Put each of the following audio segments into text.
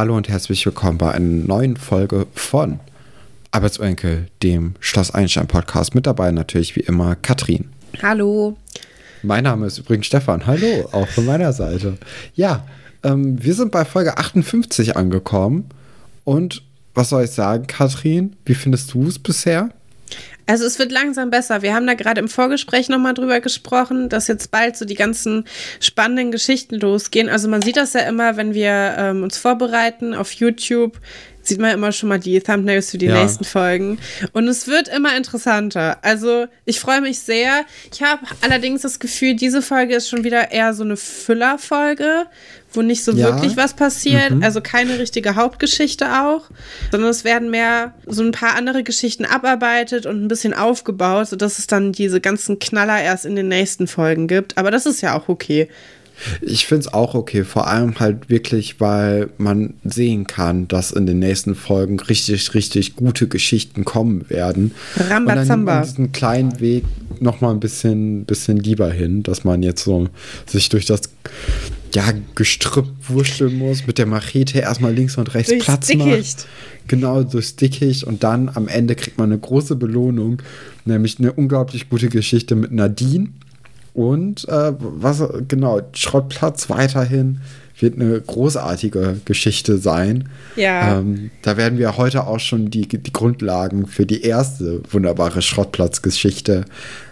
Hallo und herzlich willkommen bei einer neuen Folge von Arbeitsenkel, dem Schloss Einstein Podcast. Mit dabei natürlich wie immer Katrin. Hallo. Mein Name ist übrigens Stefan. Hallo, auch von meiner Seite. Ja, ähm, wir sind bei Folge 58 angekommen. Und was soll ich sagen, Katrin? Wie findest du es bisher? Also es wird langsam besser. Wir haben da gerade im Vorgespräch nochmal drüber gesprochen, dass jetzt bald so die ganzen spannenden Geschichten losgehen. Also man sieht das ja immer, wenn wir ähm, uns vorbereiten auf YouTube, sieht man immer schon mal die Thumbnails für die ja. nächsten Folgen. Und es wird immer interessanter. Also ich freue mich sehr. Ich habe allerdings das Gefühl, diese Folge ist schon wieder eher so eine Füllerfolge, wo nicht so ja. wirklich was passiert. Mhm. Also keine richtige Hauptgeschichte auch, sondern es werden mehr so ein paar andere Geschichten abarbeitet und ein bisschen aufgebaut, sodass es dann diese ganzen Knaller erst in den nächsten Folgen gibt. Aber das ist ja auch okay. Ich finde es auch okay, vor allem halt wirklich, weil man sehen kann, dass in den nächsten Folgen richtig, richtig gute Geschichten kommen werden. Rambazamba. Und dann diesen kleinen Weg noch mal ein bisschen, bisschen lieber hin, dass man jetzt so sich durch das ja, Gestrüpp wurschteln muss, mit der Machete erstmal links und rechts durchs Platz Dickicht. macht. Genau, durchs Dickicht und dann am Ende kriegt man eine große Belohnung, nämlich eine unglaublich gute Geschichte mit Nadine und äh, was genau, Schrottplatz weiterhin wird eine großartige Geschichte sein. Ja. Ähm, da werden wir heute auch schon die, die Grundlagen für die erste wunderbare Schrottplatzgeschichte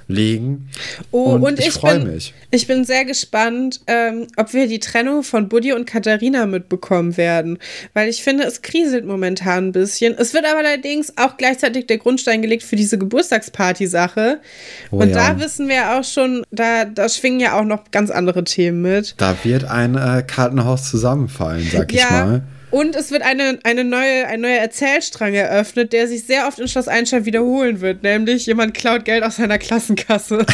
legen. Oh, und, und ich, ich freue mich. Ich bin sehr gespannt, ähm, ob wir die Trennung von Buddy und Katharina mitbekommen werden. Weil ich finde, es kriselt momentan ein bisschen. Es wird aber allerdings auch gleichzeitig der Grundstein gelegt für diese Geburtstagsparty-Sache. Oh, und ja. da wissen wir auch schon, da, da schwingen ja auch noch ganz andere Themen mit. Da wird ein äh, Kartenhaus zusammenfallen, sag ja. ich mal. Und es wird eine, eine neue, ein neuer Erzählstrang eröffnet, der sich sehr oft in Schloss Einstein wiederholen wird. Nämlich jemand klaut Geld aus seiner Klassenkasse.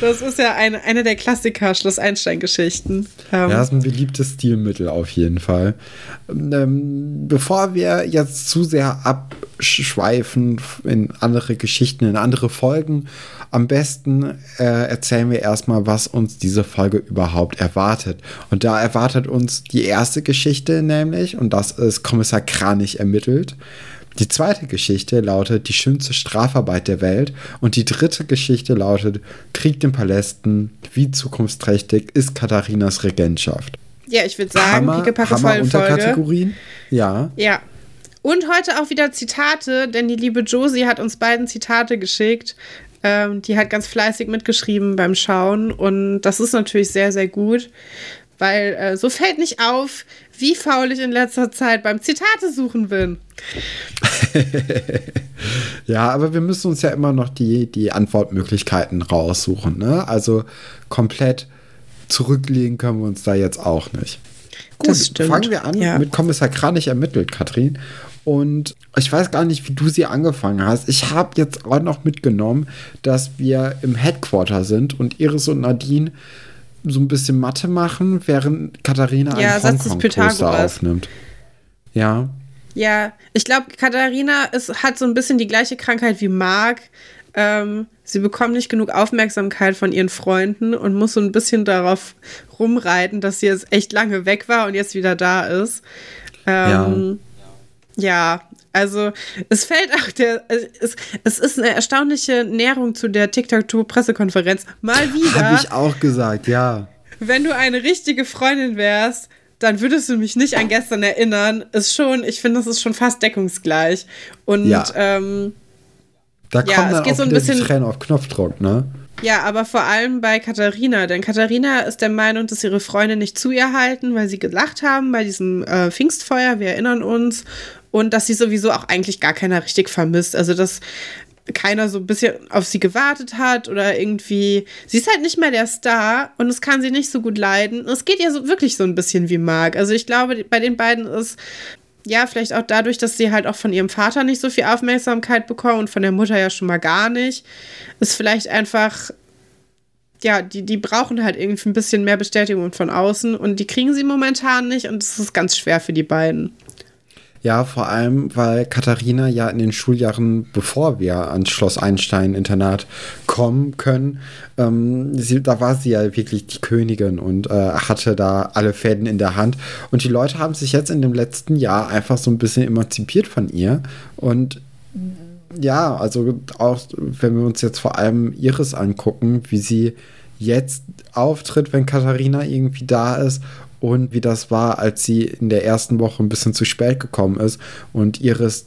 das ist ja eine, eine der Klassiker Schloss Einstein-Geschichten. Ähm, ja, das ist ein beliebtes Stilmittel auf jeden Fall. Ähm, bevor wir jetzt zu sehr abschweifen in andere Geschichten, in andere Folgen, am besten äh, erzählen wir erstmal, was uns diese Folge überhaupt erwartet. Und da erwartet uns die erste Geschichte nämlich, und das ist Kommissar Kranich ermittelt. Die zweite Geschichte lautet Die schönste Strafarbeit der Welt. Und die dritte Geschichte lautet Krieg den Palästen. Wie zukunftsträchtig ist Katharinas Regentschaft? Ja, ich würde sagen, Hammer, Hammer Folge. Kategorien. Ja. Ja. Und heute auch wieder Zitate, denn die liebe Josie hat uns beiden Zitate geschickt. Ähm, die hat ganz fleißig mitgeschrieben beim Schauen und das ist natürlich sehr, sehr gut, weil äh, so fällt nicht auf, wie faul ich in letzter Zeit beim Zitate suchen bin. ja, aber wir müssen uns ja immer noch die, die Antwortmöglichkeiten raussuchen. Ne? Also komplett zurücklegen können wir uns da jetzt auch nicht. Gut, fangen wir an ja. mit Kommissar Kranich ermittelt, Katrin. Und ich weiß gar nicht, wie du sie angefangen hast. Ich habe jetzt auch noch mitgenommen, dass wir im Headquarter sind und Iris und Nadine so ein bisschen Mathe machen, während Katharina ja, einen Hongkong-Poster aufnimmt. Ja. Ja, ich glaube, Katharina ist, hat so ein bisschen die gleiche Krankheit wie Marc. Ähm, sie bekommt nicht genug Aufmerksamkeit von ihren Freunden und muss so ein bisschen darauf rumreiten, dass sie jetzt echt lange weg war und jetzt wieder da ist. Ähm, ja. Ja, also es fällt auch der, es, es ist eine erstaunliche Näherung zu der TikTok-Pressekonferenz. Mal wieder. Habe ich auch gesagt, ja. Wenn du eine richtige Freundin wärst, dann würdest du mich nicht an gestern erinnern. Ist schon, ich finde, das ist schon fast deckungsgleich. Und ja. ähm, da kommt ja, dann auch so ein bisschen Tränen auf Knopfdruck, ne? Ja, aber vor allem bei Katharina, denn Katharina ist der Meinung, dass ihre Freunde nicht zu ihr halten, weil sie gelacht haben bei diesem äh, Pfingstfeuer, wir erinnern uns, und dass sie sowieso auch eigentlich gar keiner richtig vermisst. Also, dass keiner so ein bisschen auf sie gewartet hat oder irgendwie. Sie ist halt nicht mehr der Star und es kann sie nicht so gut leiden. Es geht ihr so wirklich so ein bisschen wie Marc. Also, ich glaube, bei den beiden ist ja, vielleicht auch dadurch, dass sie halt auch von ihrem Vater nicht so viel Aufmerksamkeit bekommen und von der Mutter ja schon mal gar nicht, ist vielleicht einfach, ja, die, die brauchen halt irgendwie ein bisschen mehr Bestätigung von außen und die kriegen sie momentan nicht und es ist ganz schwer für die beiden. Ja, vor allem, weil Katharina ja in den Schuljahren, bevor wir ans Schloss Einstein-Internat kommen können, ähm, sie, da war sie ja wirklich die Königin und äh, hatte da alle Fäden in der Hand. Und die Leute haben sich jetzt in dem letzten Jahr einfach so ein bisschen emanzipiert von ihr. Und ja, also auch wenn wir uns jetzt vor allem Iris angucken, wie sie jetzt auftritt, wenn Katharina irgendwie da ist und wie das war, als sie in der ersten Woche ein bisschen zu spät gekommen ist und Iris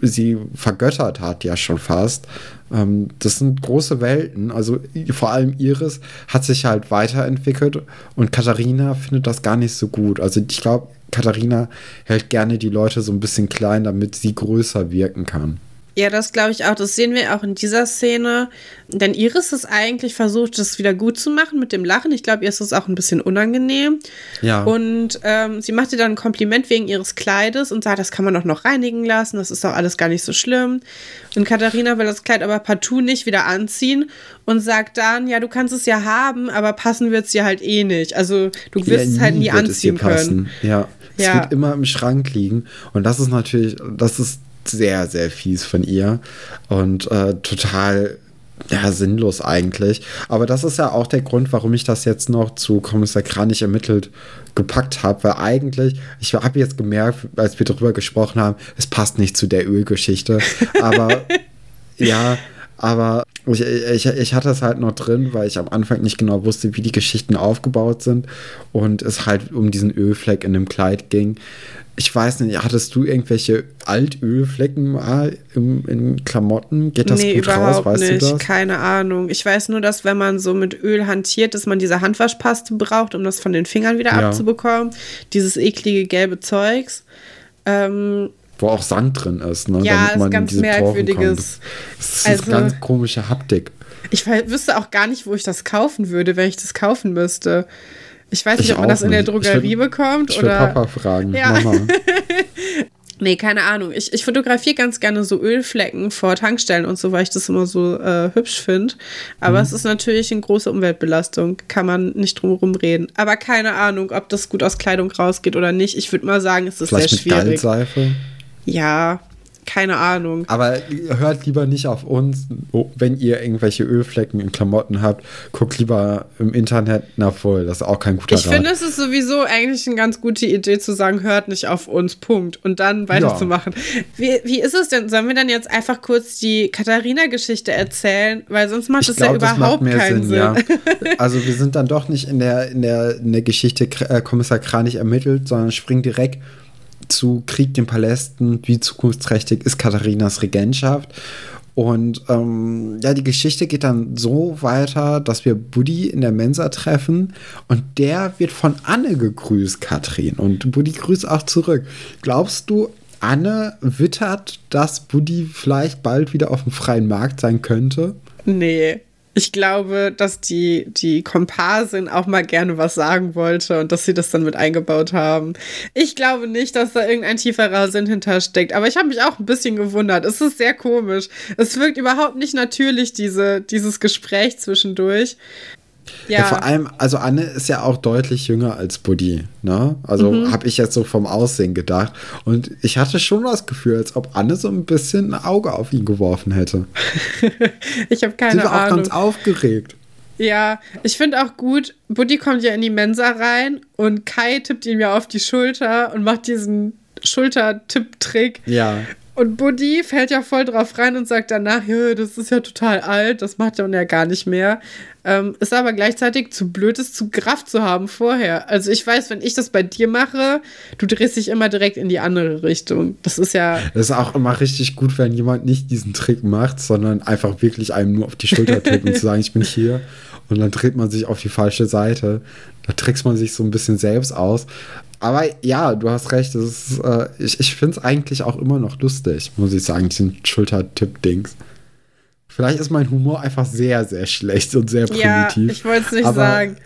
sie vergöttert hat, ja schon fast. Ähm, das sind große Welten. Also vor allem Iris hat sich halt weiterentwickelt und Katharina findet das gar nicht so gut. Also ich glaube, Katharina hält gerne die Leute so ein bisschen klein, damit sie größer wirken kann. Ja, das glaube ich auch. Das sehen wir auch in dieser Szene. Denn Iris ist eigentlich versucht, das wieder gut zu machen mit dem Lachen. Ich glaube, ihr ist das auch ein bisschen unangenehm. Ja. Und ähm, sie macht ihr dann ein Kompliment wegen ihres Kleides und sagt, das kann man doch noch reinigen lassen. Das ist doch alles gar nicht so schlimm. Und Katharina will das Kleid aber partout nicht wieder anziehen und sagt dann, ja, du kannst es ja haben, aber passen wird es dir halt eh nicht. Also du wirst ja, es halt nie anziehen können. Ja. Es ja. wird immer im Schrank liegen. Und das ist natürlich, das ist sehr, sehr fies von ihr und äh, total ja, sinnlos eigentlich. Aber das ist ja auch der Grund, warum ich das jetzt noch zu Kommissar Kranich ermittelt gepackt habe, weil eigentlich, ich habe jetzt gemerkt, als wir darüber gesprochen haben, es passt nicht zu der Ölgeschichte. Aber ja, aber ich, ich, ich hatte es halt noch drin, weil ich am Anfang nicht genau wusste, wie die Geschichten aufgebaut sind und es halt um diesen Ölfleck in dem Kleid ging ich weiß nicht, hattest du irgendwelche Altölflecken mal im, in Klamotten? Geht das nee, gut raus? Weißt nicht. du das? Keine Ahnung. Ich weiß nur, dass wenn man so mit Öl hantiert, dass man diese Handwaschpaste braucht, um das von den Fingern wieder ja. abzubekommen. Dieses eklige gelbe Zeugs. Ähm, Wo auch Sand drin ist, ne? Ja, Damit man ganz merkwürdiges. Das ist also, ganz komische Haptik. Ich wüsste auch gar nicht, wo ich das kaufen würde, wenn ich das kaufen müsste. Ich weiß nicht, ich ob man das in der Drogerie würd, bekommt. Ich oder Papa fragen. Ja. Mama. nee, keine Ahnung. Ich, ich fotografiere ganz gerne so Ölflecken vor Tankstellen und so, weil ich das immer so äh, hübsch finde. Aber mhm. es ist natürlich eine große Umweltbelastung. Kann man nicht drum herum reden. Aber keine Ahnung, ob das gut aus Kleidung rausgeht oder nicht. Ich würde mal sagen, es ist Vielleicht sehr schwierig. Mit? Ja, keine Ahnung. Aber hört lieber nicht auf uns, wenn ihr irgendwelche Ölflecken in Klamotten habt. Guckt lieber im Internet nach voll. Das ist auch kein guter Ich Rat. finde, es ist sowieso eigentlich eine ganz gute Idee zu sagen, hört nicht auf uns, Punkt. Und dann weiterzumachen. Ja. Wie, wie ist es denn? Sollen wir dann jetzt einfach kurz die Katharina-Geschichte erzählen? Weil sonst macht es ja überhaupt keinen Sinn. Sinn. Ja. Also wir sind dann doch nicht in der, in der, in der Geschichte äh, Kommissar Kranich ermittelt, sondern springen direkt zu Krieg den Palästen, wie zukunftsträchtig ist Katharinas Regentschaft. Und ähm, ja, die Geschichte geht dann so weiter, dass wir Buddy in der Mensa treffen und der wird von Anne gegrüßt, Katrin. Und Buddy grüßt auch zurück. Glaubst du, Anne wittert, dass Buddy vielleicht bald wieder auf dem freien Markt sein könnte? Nee. Ich glaube, dass die, die Komparsin auch mal gerne was sagen wollte und dass sie das dann mit eingebaut haben. Ich glaube nicht, dass da irgendein tieferer Sinn hintersteckt, aber ich habe mich auch ein bisschen gewundert. Es ist sehr komisch. Es wirkt überhaupt nicht natürlich, diese, dieses Gespräch zwischendurch. Ja. ja. vor allem, also Anne ist ja auch deutlich jünger als Buddy, ne? Also mhm. habe ich jetzt so vom Aussehen gedacht. Und ich hatte schon das Gefühl, als ob Anne so ein bisschen ein Auge auf ihn geworfen hätte. ich habe keine Ahnung. Sie war auch ganz aufgeregt. Ja, ich finde auch gut, Buddy kommt ja in die Mensa rein und Kai tippt ihm ja auf die Schulter und macht diesen Schultertipp-Trick. Ja. Und Buddy fällt ja voll drauf rein und sagt danach, das ist ja total alt, das macht er ja gar nicht mehr. Ähm, ist aber gleichzeitig zu blöd, es zu Kraft zu haben vorher. Also ich weiß, wenn ich das bei dir mache, du drehst dich immer direkt in die andere Richtung. Das ist ja. Das ist auch immer richtig gut, wenn jemand nicht diesen Trick macht, sondern einfach wirklich einem nur auf die Schulter tippt und zu sagen, ich bin hier. Und dann dreht man sich auf die falsche Seite. Da trickst man sich so ein bisschen selbst aus. Aber ja, du hast recht. Ist, äh, ich ich finde es eigentlich auch immer noch lustig, muss ich sagen, diesen Schultertipp-Dings. Vielleicht ist mein Humor einfach sehr, sehr schlecht und sehr primitiv. Ja, ich wollte es nicht aber, sagen.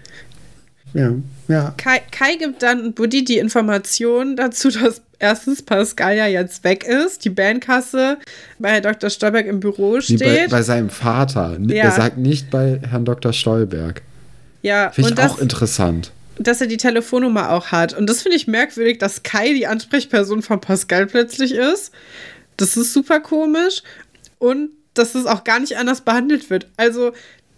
Ja, ja. Kai, Kai gibt dann Buddy die Information dazu, dass erstens Pascal ja jetzt weg ist, die Bandkasse bei Dr. Stolberg im Büro steht. Bei, bei, seinem Vater. Ja. Er sagt nicht bei Herrn Dr. Stolberg. Ja, Finde ich auch interessant. Dass er die Telefonnummer auch hat. Und das finde ich merkwürdig, dass Kai die Ansprechperson von Pascal plötzlich ist. Das ist super komisch. Und dass es auch gar nicht anders behandelt wird. Also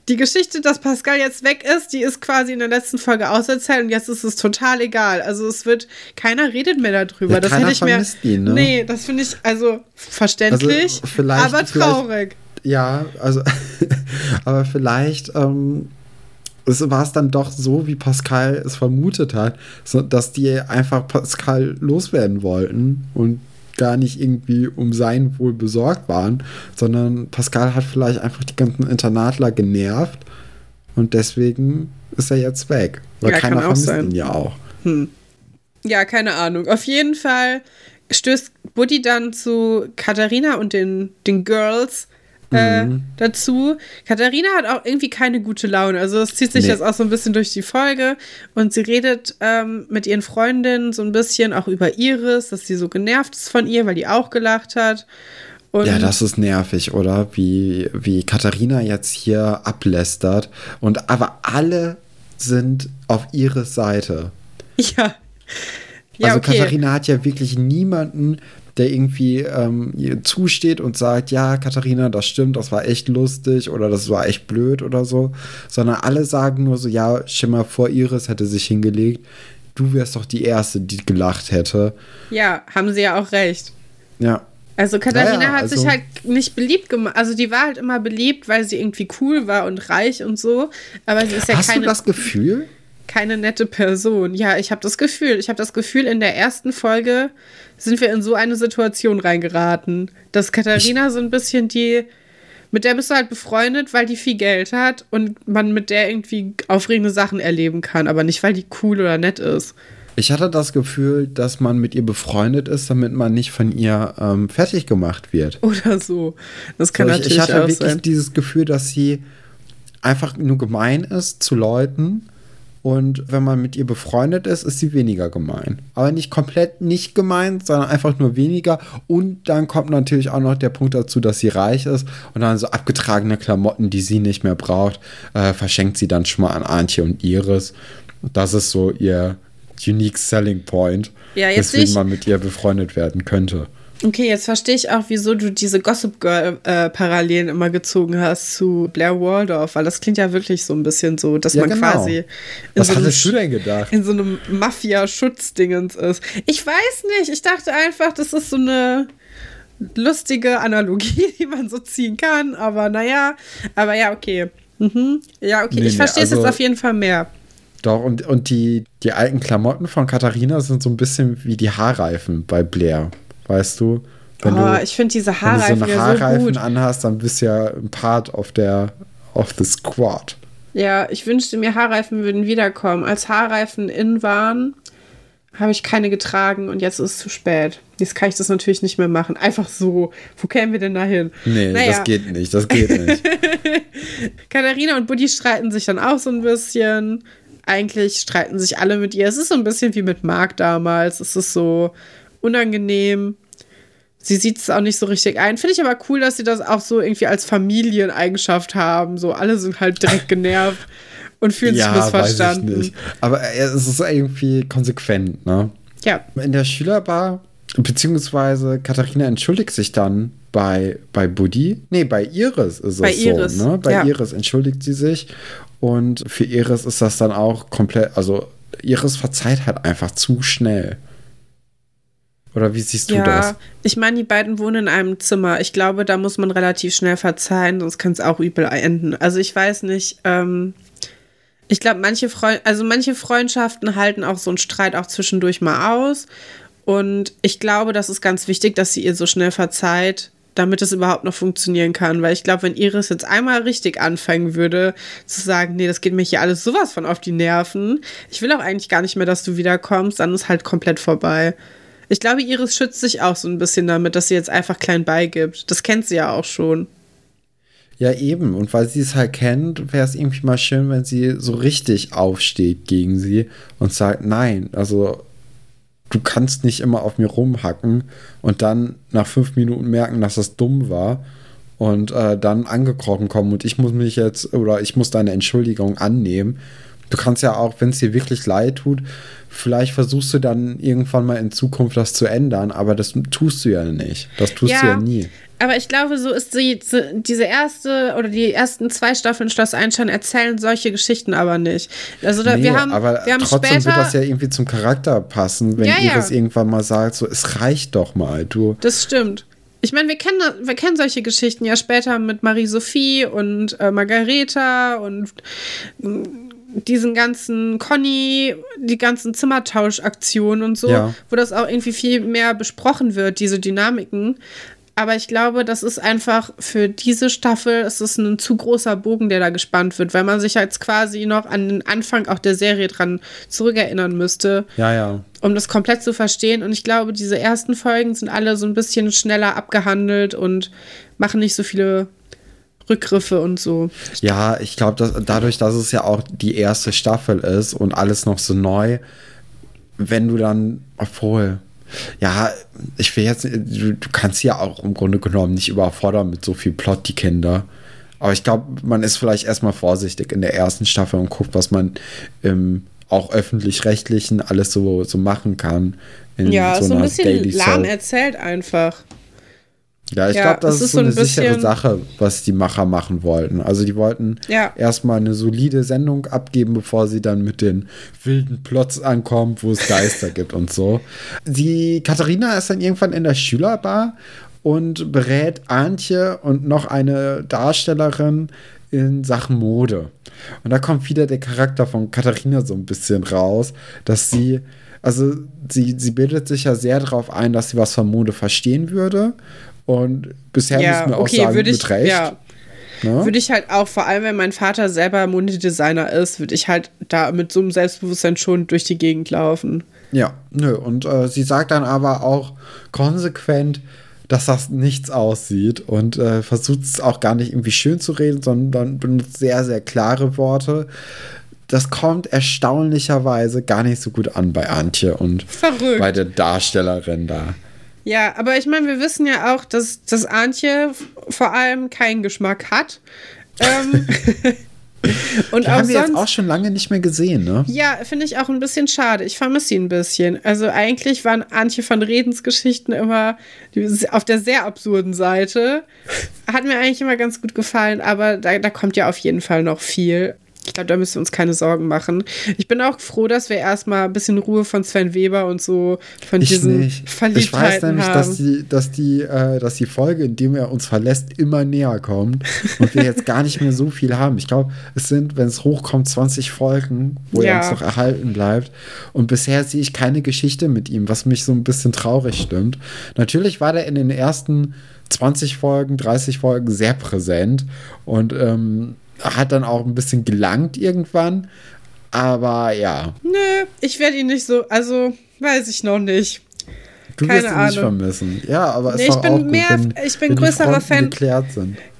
die Geschichte, dass Pascal jetzt weg ist, die ist quasi in der letzten Folge auserzählt und jetzt ist es total egal. Also es wird, keiner redet mehr darüber. Ja, das hätte ich mir. Ihn, ne? Nee, das finde ich also verständlich, also aber traurig. Ja, also, aber vielleicht ähm, war es dann doch so, wie Pascal es vermutet hat, so, dass die einfach Pascal loswerden wollten und gar nicht irgendwie um sein Wohl besorgt waren, sondern Pascal hat vielleicht einfach die ganzen Internatler genervt und deswegen ist er jetzt weg. Weil ja, keiner vermisst sein. ihn ja auch. Hm. Ja, keine Ahnung. Auf jeden Fall stößt Buddy dann zu Katharina und den, den Girls äh, mhm. dazu. Katharina hat auch irgendwie keine gute Laune. Also es zieht sich nee. jetzt auch so ein bisschen durch die Folge und sie redet ähm, mit ihren Freundinnen so ein bisschen auch über Iris, dass sie so genervt ist von ihr, weil die auch gelacht hat. Und ja, das ist nervig, oder? Wie, wie Katharina jetzt hier ablästert. Und aber alle sind auf ihre Seite. Ja. ja also okay. Katharina hat ja wirklich niemanden, der irgendwie ähm, ihr zusteht und sagt, ja, Katharina, das stimmt, das war echt lustig oder das war echt blöd oder so, sondern alle sagen nur so, ja, Schimmer vor Iris hätte sich hingelegt, du wärst doch die Erste, die gelacht hätte. Ja, haben sie ja auch recht. Ja. Also Katharina ja, hat also sich halt nicht beliebt gemacht. Also die war halt immer beliebt, weil sie irgendwie cool war und reich und so. Aber sie ist ja Hast keine. Hast du das Gefühl? Keine nette Person. Ja, ich habe das Gefühl. Ich habe das Gefühl, in der ersten Folge sind wir in so eine Situation reingeraten, dass Katharina ich so ein bisschen die, mit der bist du halt befreundet, weil die viel Geld hat und man mit der irgendwie aufregende Sachen erleben kann, aber nicht, weil die cool oder nett ist. Ich hatte das Gefühl, dass man mit ihr befreundet ist, damit man nicht von ihr ähm, fertig gemacht wird. Oder so. Das kann so, ich, natürlich ich hatte wirklich sein. dieses Gefühl, dass sie einfach nur gemein ist zu Leuten und wenn man mit ihr befreundet ist, ist sie weniger gemein. Aber nicht komplett nicht gemein, sondern einfach nur weniger. Und dann kommt natürlich auch noch der Punkt dazu, dass sie reich ist und dann so abgetragene Klamotten, die sie nicht mehr braucht, äh, verschenkt sie dann schon mal an Antje und Iris. Das ist so ihr unique selling point, ja, weswegen man mit ihr befreundet werden könnte. Okay, jetzt verstehe ich auch, wieso du diese Gossip Girl-Parallelen äh, immer gezogen hast zu Blair Waldorf, weil das klingt ja wirklich so ein bisschen so, dass ja, man genau. quasi. Was so gedacht? In so einem Mafia-Schutzdingens ist. Ich weiß nicht, ich dachte einfach, das ist so eine lustige Analogie, die man so ziehen kann, aber naja, aber ja, okay. Mhm. Ja, okay, nee, ich verstehe nee, also, es jetzt auf jeden Fall mehr. Doch, und, und die, die alten Klamotten von Katharina sind so ein bisschen wie die Haarreifen bei Blair weißt du? Wenn oh, du, ich finde diese Haarreifen Wenn du so eine Haarreifen so anhast, dann bist du ja ein Part auf der auf the Squad. Ja, ich wünschte mir, Haarreifen würden wiederkommen. Als Haarreifen in waren, habe ich keine getragen und jetzt ist es zu spät. Jetzt kann ich das natürlich nicht mehr machen. Einfach so. Wo kämen wir denn da hin? Nee, naja. das geht nicht. Das geht nicht. Katharina und Buddy streiten sich dann auch so ein bisschen. Eigentlich streiten sich alle mit ihr. Es ist so ein bisschen wie mit Marc damals. Es ist so, unangenehm. Sie sieht es auch nicht so richtig ein. Finde ich aber cool, dass sie das auch so irgendwie als Familieneigenschaft haben. So, alle sind halt direkt genervt und fühlen ja, sich missverstanden. Weiß ich nicht. Aber es ist irgendwie konsequent, ne? Ja. In der Schülerbar, beziehungsweise Katharina entschuldigt sich dann bei, bei Buddy. Nee, bei Iris ist bei es Iris. so, ne? Bei ja. Iris entschuldigt sie sich. Und für Iris ist das dann auch komplett, also Iris verzeiht halt einfach zu schnell. Oder wie siehst du ja, das? Ich meine, die beiden wohnen in einem Zimmer. Ich glaube, da muss man relativ schnell verzeihen, sonst kann es auch übel enden. Also ich weiß nicht. Ähm, ich glaube, manche Freund also manche Freundschaften halten auch so einen Streit auch zwischendurch mal aus. Und ich glaube, das ist ganz wichtig, dass sie ihr so schnell verzeiht, damit es überhaupt noch funktionieren kann. Weil ich glaube, wenn Iris jetzt einmal richtig anfangen würde, zu sagen, nee, das geht mir hier alles sowas von auf die Nerven, ich will auch eigentlich gar nicht mehr, dass du wiederkommst, dann ist halt komplett vorbei. Ich glaube, Iris schützt sich auch so ein bisschen damit, dass sie jetzt einfach klein beigibt. Das kennt sie ja auch schon. Ja, eben. Und weil sie es halt kennt, wäre es irgendwie mal schön, wenn sie so richtig aufsteht gegen sie und sagt, nein, also du kannst nicht immer auf mir rumhacken und dann nach fünf Minuten merken, dass das dumm war und äh, dann angekrochen kommen und ich muss mich jetzt oder ich muss deine Entschuldigung annehmen. Du kannst ja auch, wenn es dir wirklich leid tut, vielleicht versuchst du dann irgendwann mal in Zukunft das zu ändern, aber das tust du ja nicht. Das tust ja, du ja nie. Aber ich glaube, so ist die, diese erste oder die ersten zwei Staffeln Schloss Einstein erzählen solche Geschichten aber nicht. Also da, nee, wir haben, aber wir haben trotzdem später, wird das ja irgendwie zum Charakter passen, wenn ja, ihr das irgendwann mal sagt, so es reicht doch mal, du. Das stimmt. Ich meine, wir kennen, wir kennen solche Geschichten ja später mit Marie-Sophie und äh, Margareta und diesen ganzen Conny, die ganzen Zimmertauschaktionen und so, ja. wo das auch irgendwie viel mehr besprochen wird, diese Dynamiken. Aber ich glaube, das ist einfach für diese Staffel, es ist ein zu großer Bogen, der da gespannt wird, weil man sich jetzt quasi noch an den Anfang auch der Serie dran zurückerinnern müsste. Ja, ja. Um das komplett zu verstehen. Und ich glaube, diese ersten Folgen sind alle so ein bisschen schneller abgehandelt und machen nicht so viele Rückgriffe und so. Ja, ich glaube, dass dadurch, dass es ja auch die erste Staffel ist und alles noch so neu, wenn du dann, obwohl, ja, ich will jetzt, du, du kannst ja auch im Grunde genommen nicht überfordern mit so viel Plot, die Kinder. Aber ich glaube, man ist vielleicht erstmal vorsichtig in der ersten Staffel und guckt, was man im auch öffentlich-rechtlichen alles so, so machen kann. ja, so, so ein bisschen lahm erzählt einfach. Ja, ich ja, glaube, das ist, so eine sichere Sache, was die Macher machen wollten. Also die wollten ja. erstmal eine solide Sendung abgeben, bevor sie dann mit den wilden Plots ankommen, wo es Geister gibt und so. Die Katharina ist dann irgendwann in der Schülerbar und berät Antje und noch eine Darstellerin in Sachen Mode. Und da kommt wieder der Charakter von Katharina so ein bisschen raus, dass sie also sie, sie bildet sich ja sehr darauf ein, dass sie was von Mode verstehen würde und bisher ja, müssen wir auch okay, sagen, ich, mit Recht. Ja. Ne? Würde ich halt auch, vor allem wenn mein Vater selber Modedesigner ist, würde ich halt da mit so einem Selbstbewusstsein schon durch die Gegend laufen. Ja, nö. Und äh, sie sagt dann aber auch konsequent, dass das nichts aussieht und äh, versucht es auch gar nicht irgendwie schön zu reden, sondern benutzt sehr, sehr klare Worte. Das kommt erstaunlicherweise gar nicht so gut an bei Antje und Verrückt. bei der Darstellerin da. Ja, aber ich meine, wir wissen ja auch, dass, dass Antje vor allem keinen Geschmack hat. Ähm, und Die auch haben wir sonst, jetzt auch schon lange nicht mehr gesehen, ne? Ja, finde ich auch ein bisschen schade. Ich vermisse ihn ein bisschen. Also eigentlich waren Antje von Redens Geschichten immer auf der sehr absurden Seite. Hat mir eigentlich immer ganz gut gefallen, aber da, da kommt ja auf jeden Fall noch viel. Ich glaube, da müssen wir uns keine Sorgen machen. Ich bin auch froh, dass wir erstmal ein bisschen Ruhe von Sven Weber und so von ich diesen nicht. Verliebtheiten Ich weiß nämlich, haben. dass die, dass, die, äh, dass die Folge, in dem er uns verlässt, immer näher kommt und wir jetzt gar nicht mehr so viel haben. Ich glaube, es sind, wenn es hochkommt, 20 Folgen, wo ja. er uns noch erhalten bleibt. Und bisher sehe ich keine Geschichte mit ihm, was mich so ein bisschen traurig stimmt. Natürlich war der in den ersten 20 Folgen, 30 Folgen sehr präsent und ähm, hat dann auch ein bisschen gelangt irgendwann. Aber ja. Nö, ich werde ihn nicht so, also weiß ich noch nicht. Du Keine wirst ihn Ahnung. nicht vermissen. Ja, aber nee, ich bin auch gut, mehr, wenn, ich bin größerer Fan,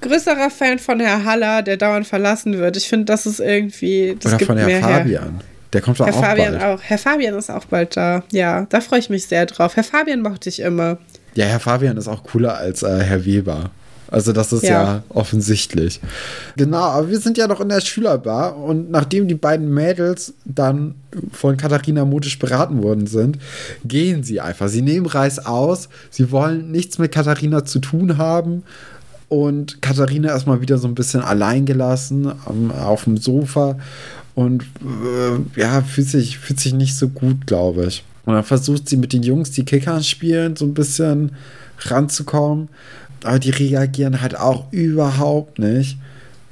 größerer Fan von Herr Haller, der dauernd verlassen wird. Ich finde, das ist irgendwie, das Oder von Herr Fabian. Her. Der kommt doch Herr auch Fabian bald. auch. Herr Fabian ist auch bald da. Ja, da freue ich mich sehr drauf. Herr Fabian mochte ich immer. Ja, Herr Fabian ist auch cooler als äh, Herr Weber. Also das ist ja. ja. offensichtlich. Genau, aber wir sind ja noch in der Schülerbar und nachdem die beiden Mädels dann von Katharina mutisch beraten worden sind, gehen sie einfach. Sie nehmen Reis aus, sie wollen nichts mit Katharina zu tun haben und Katharina erstmal wieder so ein bisschen allein gelassen auf dem Sofa und äh, ja, fühlt sich, fühlt sich nicht so gut, glaube ich. Und dann versucht sie mit den Jungs, die Kickern spielen, so ein bisschen ranzukommen aber die reagieren halt auch überhaupt nicht.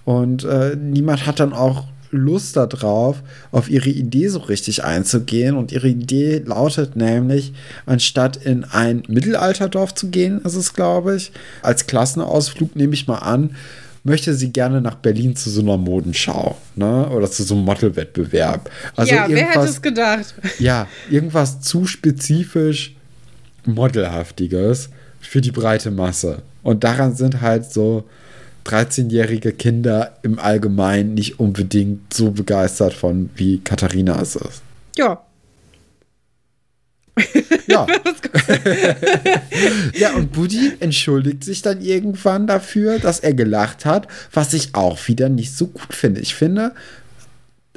Und äh, niemand hat dann auch Lust darauf, auf ihre Idee so richtig einzugehen. Und ihre Idee lautet nämlich, anstatt in ein Mittelalterdorf zu gehen, ist es, glaube ich, als Klassenausflug nehme ich mal an, möchte sie gerne nach Berlin zu so einer Modenschau, ne? Oder zu so einem Modelwettbewerb. Also ja, wer hätte es gedacht? Ja, irgendwas zu spezifisch Modelhaftiges für die breite Masse. Und daran sind halt so 13-jährige Kinder im Allgemeinen nicht unbedingt so begeistert von, wie Katharina es ist. Ja. Ja. ja, und Buddy entschuldigt sich dann irgendwann dafür, dass er gelacht hat, was ich auch wieder nicht so gut finde. Ich finde,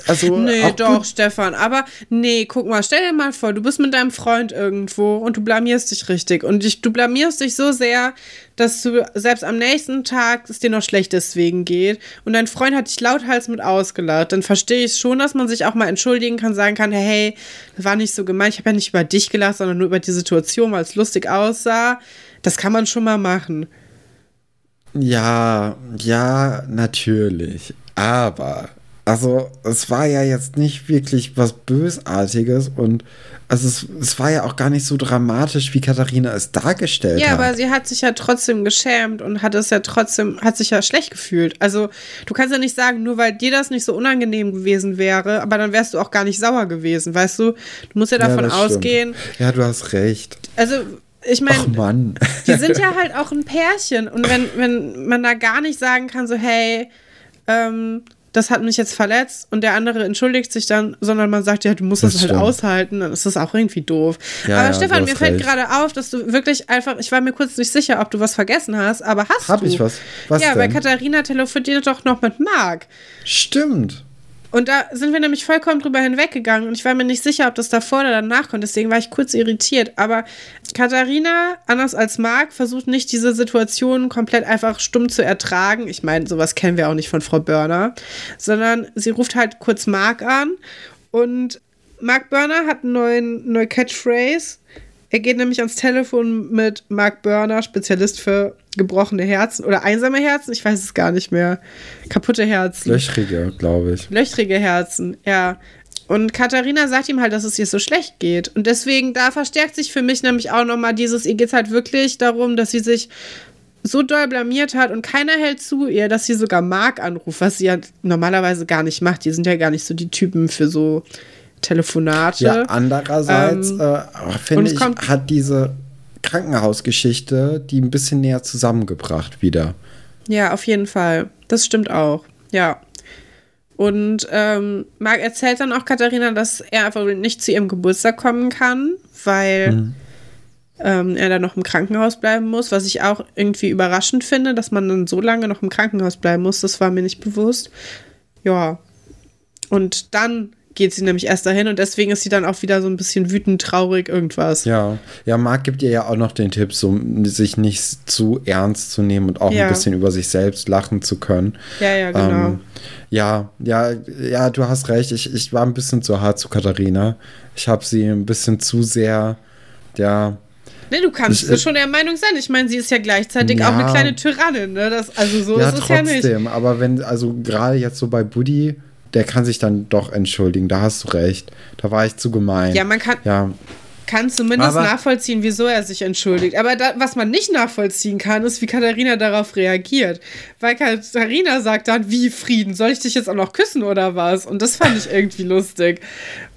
Also nee, doch, Stefan. Aber nee, guck mal, stell dir mal vor, du bist mit deinem Freund irgendwo und du blamierst dich richtig. Und dich, du blamierst dich so sehr, dass du selbst am nächsten Tag es dir noch schlecht deswegen geht. Und dein Freund hat dich lauthals mit ausgelacht. Dann verstehe ich schon, dass man sich auch mal entschuldigen kann, sagen kann, hey, das war nicht so gemeint. Ich habe ja nicht über dich gelacht, sondern nur über die Situation, weil es lustig aussah. Das kann man schon mal machen. Ja, ja, natürlich. Aber also es war ja jetzt nicht wirklich was Bösartiges und also es, es war ja auch gar nicht so dramatisch, wie Katharina es dargestellt ja, hat. Ja, aber sie hat sich ja trotzdem geschämt und hat es ja trotzdem, hat sich ja schlecht gefühlt. Also du kannst ja nicht sagen, nur weil dir das nicht so unangenehm gewesen wäre, aber dann wärst du auch gar nicht sauer gewesen, weißt du? Du musst ja davon ja, ausgehen. Ja, du hast recht. Also ich meine, die sind ja halt auch ein Pärchen und wenn, wenn man da gar nicht sagen kann, so hey, ähm, das hat mich jetzt verletzt und der andere entschuldigt sich dann, sondern man sagt, ja, du musst das, das halt aushalten, dann ist das auch irgendwie doof. Ja, aber ja, Stefan, mir fällt gerade auf, dass du wirklich einfach, ich war mir kurz nicht sicher, ob du was vergessen hast, aber hast Hab du. Hab ich was? Was Ja, denn? weil Katharina telefoniert doch noch mit Marc. Stimmt. Und da sind wir nämlich vollkommen drüber hinweggegangen und ich war mir nicht sicher, ob das davor oder danach kommt. Deswegen war ich kurz irritiert. Aber Katharina, anders als Marc, versucht nicht, diese Situation komplett einfach stumm zu ertragen. Ich meine, sowas kennen wir auch nicht von Frau Börner. Sondern sie ruft halt kurz Marc an und Marc Börner hat einen neuen, neue Catchphrase. Er geht nämlich ans Telefon mit Mark Börner, Spezialist für gebrochene Herzen oder einsame Herzen, ich weiß es gar nicht mehr. Kaputte Herzen. Löchrige, glaube ich. Löchrige Herzen, ja. Und Katharina sagt ihm halt, dass es ihr so schlecht geht. Und deswegen, da verstärkt sich für mich nämlich auch nochmal dieses, ihr geht es halt wirklich darum, dass sie sich so doll blamiert hat und keiner hält zu ihr, dass sie sogar Mark anruft, was sie ja normalerweise gar nicht macht. Die sind ja gar nicht so die Typen für so Telefonate. Ja, andererseits ähm, äh, finde ich, hat diese Krankenhausgeschichte die ein bisschen näher zusammengebracht wieder. Ja, auf jeden Fall. Das stimmt auch. Ja. Und ähm, Marc erzählt dann auch Katharina, dass er einfach nicht zu ihrem Geburtstag kommen kann, weil mhm. ähm, er dann noch im Krankenhaus bleiben muss, was ich auch irgendwie überraschend finde, dass man dann so lange noch im Krankenhaus bleiben muss. Das war mir nicht bewusst. Ja. Und dann geht sie nämlich erst dahin und deswegen ist sie dann auch wieder so ein bisschen wütend, traurig, irgendwas. Ja, ja, Marc gibt ihr ja auch noch den Tipp, so sich nicht zu ernst zu nehmen und auch ja. ein bisschen über sich selbst lachen zu können. Ja, ja, genau. Ähm, ja, ja, ja, du hast recht. Ich, ich war ein bisschen zu hart zu Katharina. Ich habe sie ein bisschen zu sehr, ja, Nee, du kannst ich, äh, schon der Meinung sein. Ich meine, sie ist ja gleichzeitig ja, auch eine kleine Tyrannin, ne? Das, also so ja, ist es trotzdem, ja nicht. Aber wenn, also gerade jetzt so bei Buddy, der kann sich dann doch entschuldigen. Da hast du recht. Da war ich zu gemein. Ja, man kann. Ja. Kann zumindest aber, nachvollziehen, wieso er sich entschuldigt. Aber da, was man nicht nachvollziehen kann, ist, wie Katharina darauf reagiert. Weil Katharina sagt dann, wie Frieden, soll ich dich jetzt auch noch küssen oder was? Und das fand ich irgendwie lustig.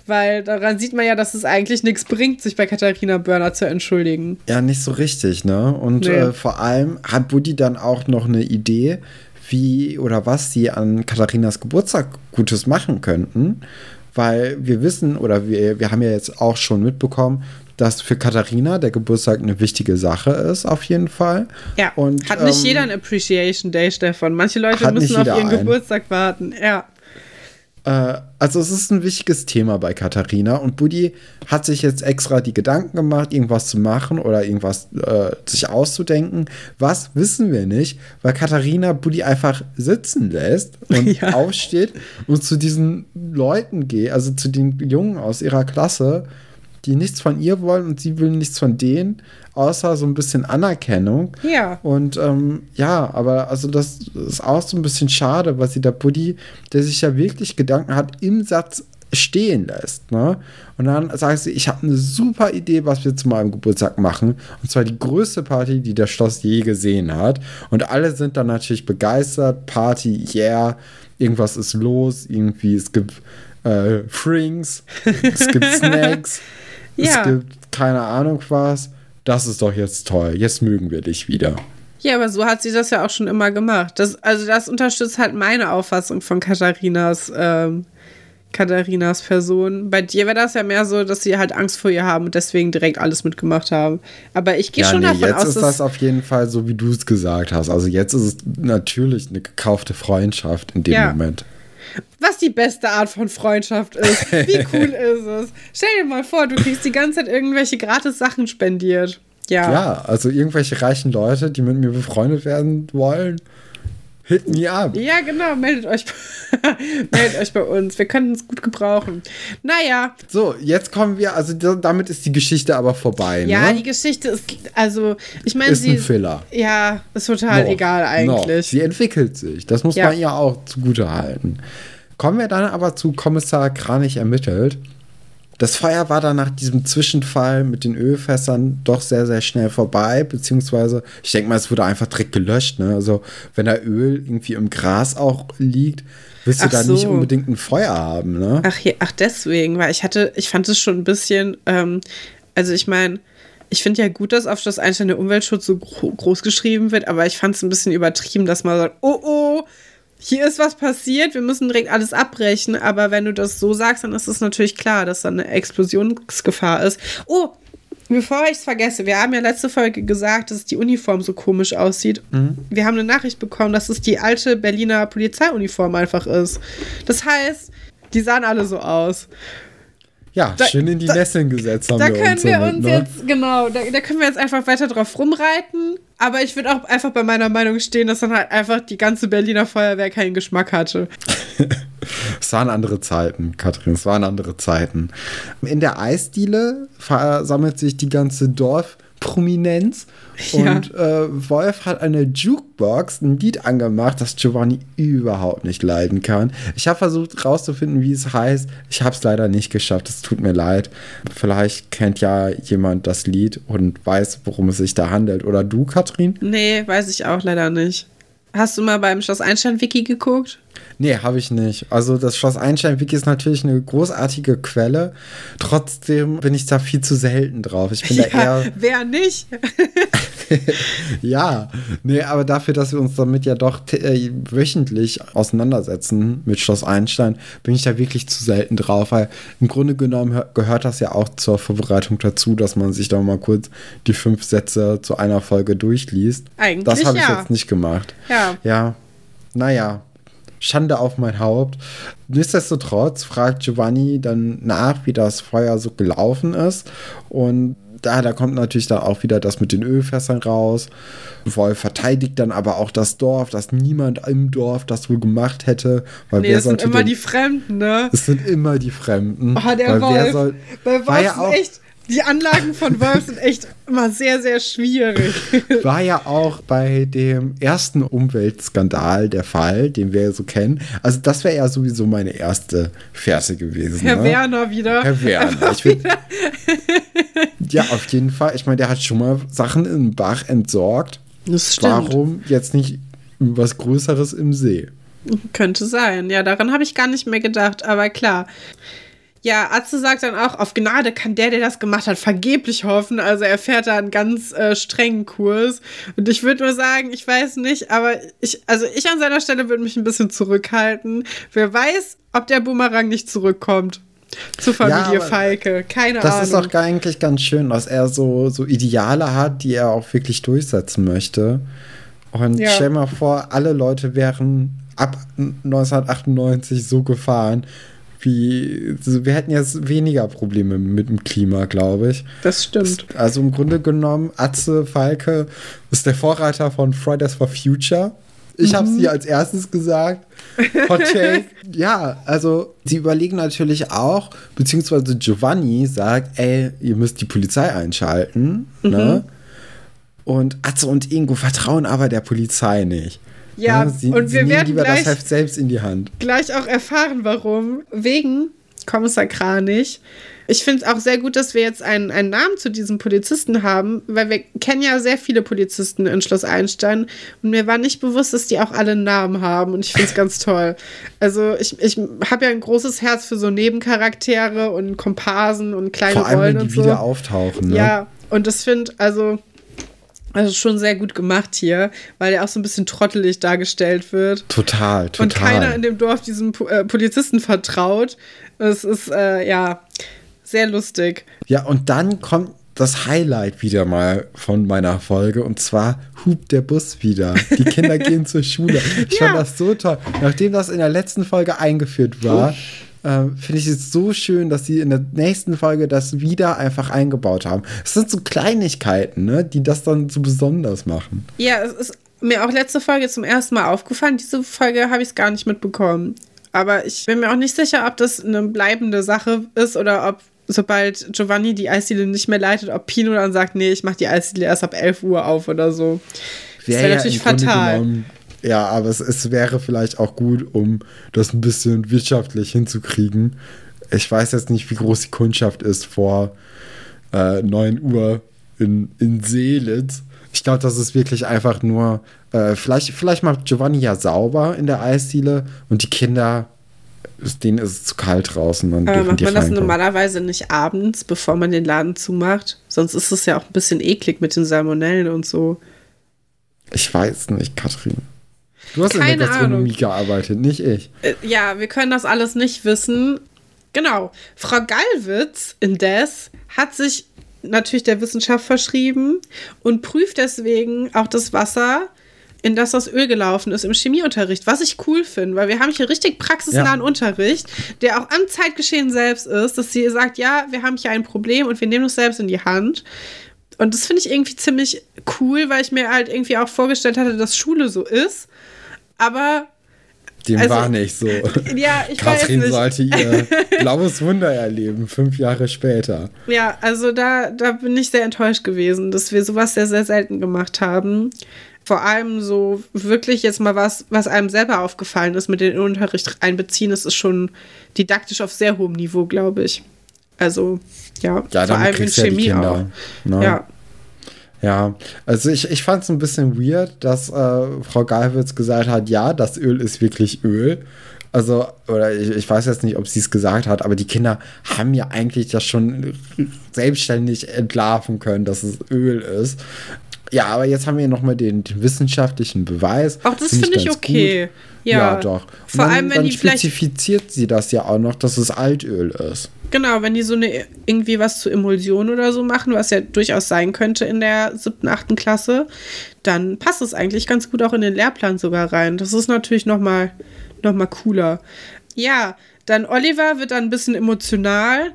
Weil daran sieht man ja, dass es eigentlich nichts bringt, sich bei Katharina Börner zu entschuldigen. Ja, nicht so richtig, ne? Und nee. äh, vor allem hat Buddy dann auch noch eine Idee, wie oder was sie an Katharinas Geburtstag Gutes machen könnten. Weil wir wissen oder wir, wir haben ja jetzt auch schon mitbekommen, dass für Katharina der Geburtstag eine wichtige Sache ist, auf jeden Fall. Ja. Und, hat nicht ähm, jeder einen Appreciation Day, Stefan. Manche Leute müssen auf ihren einen. Geburtstag warten. Ja. Äh, also es ist ein wichtiges Thema bei Katharina und Buddy hat sich jetzt extra die Gedanken gemacht, irgendwas zu machen oder irgendwas äh, sich auszudenken. Was wissen wir nicht, weil Katharina Buddy einfach sitzen lässt und ja. aufsteht und zu diesen Leuten geht, also zu den Jungen aus ihrer Klasse die nichts von ihr wollen und sie will nichts von denen, außer so ein bisschen Anerkennung. Ja. Und ähm, ja, aber also das ist auch so ein bisschen schade, was sie da Buddy, der sich ja wirklich Gedanken hat, im Satz stehen lässt. Ne? Und dann sagt sie, ich habe eine super Idee, was wir zu meinem Geburtstag machen. Und zwar die größte Party, die das Schloss je gesehen hat. Und alle sind dann natürlich begeistert. Party, yeah, irgendwas ist los. Irgendwie, es gibt äh, Frings, es gibt Snacks. Ja. Es gibt keine Ahnung was. Das ist doch jetzt toll. Jetzt mögen wir dich wieder. Ja, aber so hat sie das ja auch schon immer gemacht. Das, also das unterstützt halt meine Auffassung von Katharinas, ähm, Katharinas Person. Bei dir wäre das ja mehr so, dass sie halt Angst vor ihr haben und deswegen direkt alles mitgemacht haben. Aber ich gehe ja, schon nee, davon jetzt aus, ist das auf jeden Fall so, wie du es gesagt hast. Also jetzt ist es natürlich eine gekaufte Freundschaft in dem ja. Moment. Was die beste Art von Freundschaft ist. Wie cool ist es? Stell dir mal vor, du kriegst die ganze Zeit irgendwelche gratis Sachen spendiert. Ja. Ja, also irgendwelche reichen Leute, die mit mir befreundet werden wollen. Hit me up. Ja, genau, meldet euch, meldet euch bei uns. Wir können es gut gebrauchen. Naja. So, jetzt kommen wir, also damit ist die Geschichte aber vorbei. Ja, ne? die Geschichte ist, also, ich meine, sie. Ist ein Filler. Ja, ist total no, egal eigentlich. No. Sie entwickelt sich. Das muss ja. man ihr auch zugute halten. Kommen wir dann aber zu Kommissar Kranich ermittelt. Das Feuer war dann nach diesem Zwischenfall mit den Ölfässern doch sehr, sehr schnell vorbei, beziehungsweise ich denke mal, es wurde einfach direkt gelöscht. Ne? Also wenn da Öl irgendwie im Gras auch liegt, willst du ach da so. nicht unbedingt ein Feuer haben. Ne? Ach, hier, ach deswegen, weil ich hatte, ich fand es schon ein bisschen, ähm, also ich meine, ich finde ja gut, dass auf das Einstein Umweltschutz so groß geschrieben wird, aber ich fand es ein bisschen übertrieben, dass man sagt, oh oh, hier ist was passiert, wir müssen direkt alles abbrechen. Aber wenn du das so sagst, dann ist es natürlich klar, dass da eine Explosionsgefahr ist. Oh, bevor ich es vergesse, wir haben ja letzte Folge gesagt, dass die Uniform so komisch aussieht. Mhm. Wir haben eine Nachricht bekommen, dass es die alte Berliner Polizeiuniform einfach ist. Das heißt, die sahen alle so aus. Ja, da, schön in die da, Nesseln gesetzt haben da wir können uns. wir damit, uns ne? jetzt, genau, da, da, können wir jetzt einfach weiter drauf rumreiten. Aber ich würde auch einfach bei meiner Meinung stehen, dass dann halt einfach die ganze Berliner Feuerwehr keinen Geschmack hatte. es waren andere Zeiten, Katrin, es waren andere Zeiten. In der Eisdiele versammelt sich die ganze Dorf Prominenz. Ja. Und äh, Wolf hat eine Jukebox, ein Lied angemacht, das Giovanni überhaupt nicht leiden kann. Ich habe versucht rauszufinden, wie es heißt. Ich habe es leider nicht geschafft. Es tut mir leid. Vielleicht kennt ja jemand das Lied und weiß, worum es sich da handelt. Oder du, Katrin? Nee, weiß ich auch leider nicht. Hast du mal beim Schloss Einstein-Wiki geguckt? Nee, habe ich nicht. Also das Schloss Einstein-Wiki ist natürlich eine großartige Quelle. Trotzdem bin ich da viel zu selten drauf. Ich bin ja, da eher. Wer nicht? ja, nee, aber dafür, dass wir uns damit ja doch äh, wöchentlich auseinandersetzen mit Schloss Einstein, bin ich da wirklich zu selten drauf, weil im Grunde genommen gehört das ja auch zur Vorbereitung dazu, dass man sich da mal kurz die fünf Sätze zu einer Folge durchliest. Eigentlich Das habe ich ja. jetzt nicht gemacht. Ja. Ja, naja. Schande auf mein Haupt. Nichtsdestotrotz fragt Giovanni dann nach, wie das Feuer so gelaufen ist. Und da, da kommt natürlich dann auch wieder das mit den Ölfässern raus. Wolf verteidigt dann aber auch das Dorf, dass niemand im Dorf das wohl gemacht hätte. Weil nee, wer es sind immer denn, die Fremden, ne? Es sind immer die Fremden. Oh, der Wolf. Wer soll, Bei Wolf ja auch, echt die Anlagen von Wolf sind echt immer sehr, sehr schwierig. War ja auch bei dem ersten Umweltskandal der Fall, den wir so kennen. Also, das wäre ja sowieso meine erste Fährte gewesen. Herr ne? Werner wieder. Herr Werner. Ich find, ja, auf jeden Fall. Ich meine, der hat schon mal Sachen im Bach entsorgt. Das stimmt. Warum jetzt nicht was Größeres im See? Könnte sein. Ja, daran habe ich gar nicht mehr gedacht. Aber klar. Ja, Atze sagt dann auch, auf Gnade kann der, der das gemacht hat, vergeblich hoffen. Also er fährt da einen ganz äh, strengen Kurs. Und ich würde nur sagen, ich weiß nicht, aber ich, also ich an seiner Stelle würde mich ein bisschen zurückhalten. Wer weiß, ob der Boomerang nicht zurückkommt. Zur Familie ja, Falke. Keine das Ahnung. Das ist auch eigentlich ganz schön, dass er so, so Ideale hat, die er auch wirklich durchsetzen möchte. Und ja. stell mal vor, alle Leute wären ab 1998 so gefahren, wie, wir hätten jetzt weniger Probleme mit dem Klima, glaube ich. Das stimmt. Also im Grunde genommen, Atze Falke ist der Vorreiter von Fridays for Future. Ich mhm. habe sie als erstes gesagt. Hot Take. ja, also sie überlegen natürlich auch, beziehungsweise Giovanni sagt, ey, ihr müsst die Polizei einschalten. Ne? Mhm. Ne? Und Atze und Ingo vertrauen aber der Polizei nicht. Ja, ja sie, und wir werden lieber gleich, das Heft selbst in die Hand. Gleich auch erfahren, warum. Wegen Kommissar Kranich. Ich finde es auch sehr gut, dass wir jetzt einen, einen Namen zu diesem Polizisten haben, weil wir kennen ja sehr viele Polizisten in Schloss Einstein und mir war nicht bewusst, dass die auch alle einen Namen haben und ich finde es ganz toll. Also ich, ich habe ja ein großes Herz für so Nebencharaktere und Komparsen und kleine Vor allem, Rollen wenn die und so. wieder auftauchen. Ne? Ja, und das finde, also also schon sehr gut gemacht hier, weil er auch so ein bisschen trottelig dargestellt wird. Total, total. Und keiner in dem Dorf diesem äh, Polizisten vertraut. Es ist, äh, ja, sehr lustig. Ja, und dann kommt das Highlight wieder mal von meiner Folge und zwar hupt der Bus wieder. Die Kinder gehen zur Schule. Ich ja. fand das so toll. Nachdem das in der letzten Folge eingeführt war, äh, finde ich es so schön, dass sie in der nächsten Folge das wieder einfach eingebaut haben. Es sind so Kleinigkeiten, ne, die das dann so besonders machen. Ja, es ist mir auch letzte Folge zum ersten Mal aufgefallen. Diese Folge habe ich es gar nicht mitbekommen. Aber ich bin mir auch nicht sicher, ob das eine bleibende Sache ist oder ob sobald Giovanni die Eisdiele nicht mehr leitet, ob Pino dann sagt, nee, ich mache die Eisdiele erst ab 11 Uhr auf oder so. Wäre wär ja natürlich fatal. Genommen, ja, aber es, es wäre vielleicht auch gut, um das ein bisschen wirtschaftlich hinzukriegen. Ich weiß jetzt nicht, wie groß die Kundschaft ist vor äh, 9 Uhr in, in Seelitz. Ich glaube, das ist wirklich einfach nur, äh, vielleicht, vielleicht macht Giovanni ja sauber in der Eisdiele und die Kinder denen ist es zu kalt draußen. Dann Aber macht man das normalerweise nicht abends, bevor man den Laden zumacht? Sonst ist es ja auch ein bisschen eklig mit den Salmonellen und so. Ich weiß nicht, Katrin. Du hast Keine in der Gastronomie Ahnung. gearbeitet, nicht ich. Äh, ja, wir können das alles nicht wissen. Genau. Frau Gallwitz indes hat sich natürlich der Wissenschaft verschrieben und prüft deswegen auch das Wasser in das das Öl gelaufen ist im Chemieunterricht, was ich cool finde, weil wir haben hier richtig praxisnahen ja. Unterricht, der auch am Zeitgeschehen selbst ist, dass sie sagt, ja, wir haben hier ein Problem und wir nehmen es selbst in die Hand. Und das finde ich irgendwie ziemlich cool, weil ich mir halt irgendwie auch vorgestellt hatte, dass Schule so ist. Aber dem also, war nicht so. Ja, ich Katrin weiß nicht. sollte ihr blaues Wunder erleben, fünf Jahre später. Ja, also da, da bin ich sehr enttäuscht gewesen, dass wir sowas sehr, sehr selten gemacht haben vor allem so wirklich jetzt mal was, was einem selber aufgefallen ist, mit den Unterricht einbeziehen, das ist schon didaktisch auf sehr hohem Niveau, glaube ich. Also, ja, ja vor allem in Chemie ja auch. Ne? Ja. Ja, also ich, ich fand es ein bisschen weird, dass äh, Frau Galwitz gesagt hat, ja, das Öl ist wirklich Öl. Also, oder ich, ich weiß jetzt nicht, ob sie es gesagt hat, aber die Kinder haben ja eigentlich das schon selbstständig entlarven können, dass es Öl ist. Ja, aber jetzt haben wir nochmal den, den wissenschaftlichen Beweis. Auch das finde ich, find ich okay. Ja, ja, doch. Und Vor dann, allem, wenn dann die spezifiziert sie das ja auch noch, dass es Altöl ist. Genau, wenn die so eine irgendwie was zu Emulsion oder so machen, was ja durchaus sein könnte in der siebten, achten Klasse, dann passt es eigentlich ganz gut auch in den Lehrplan sogar rein. Das ist natürlich nochmal noch mal cooler. Ja, dann Oliver wird dann ein bisschen emotional,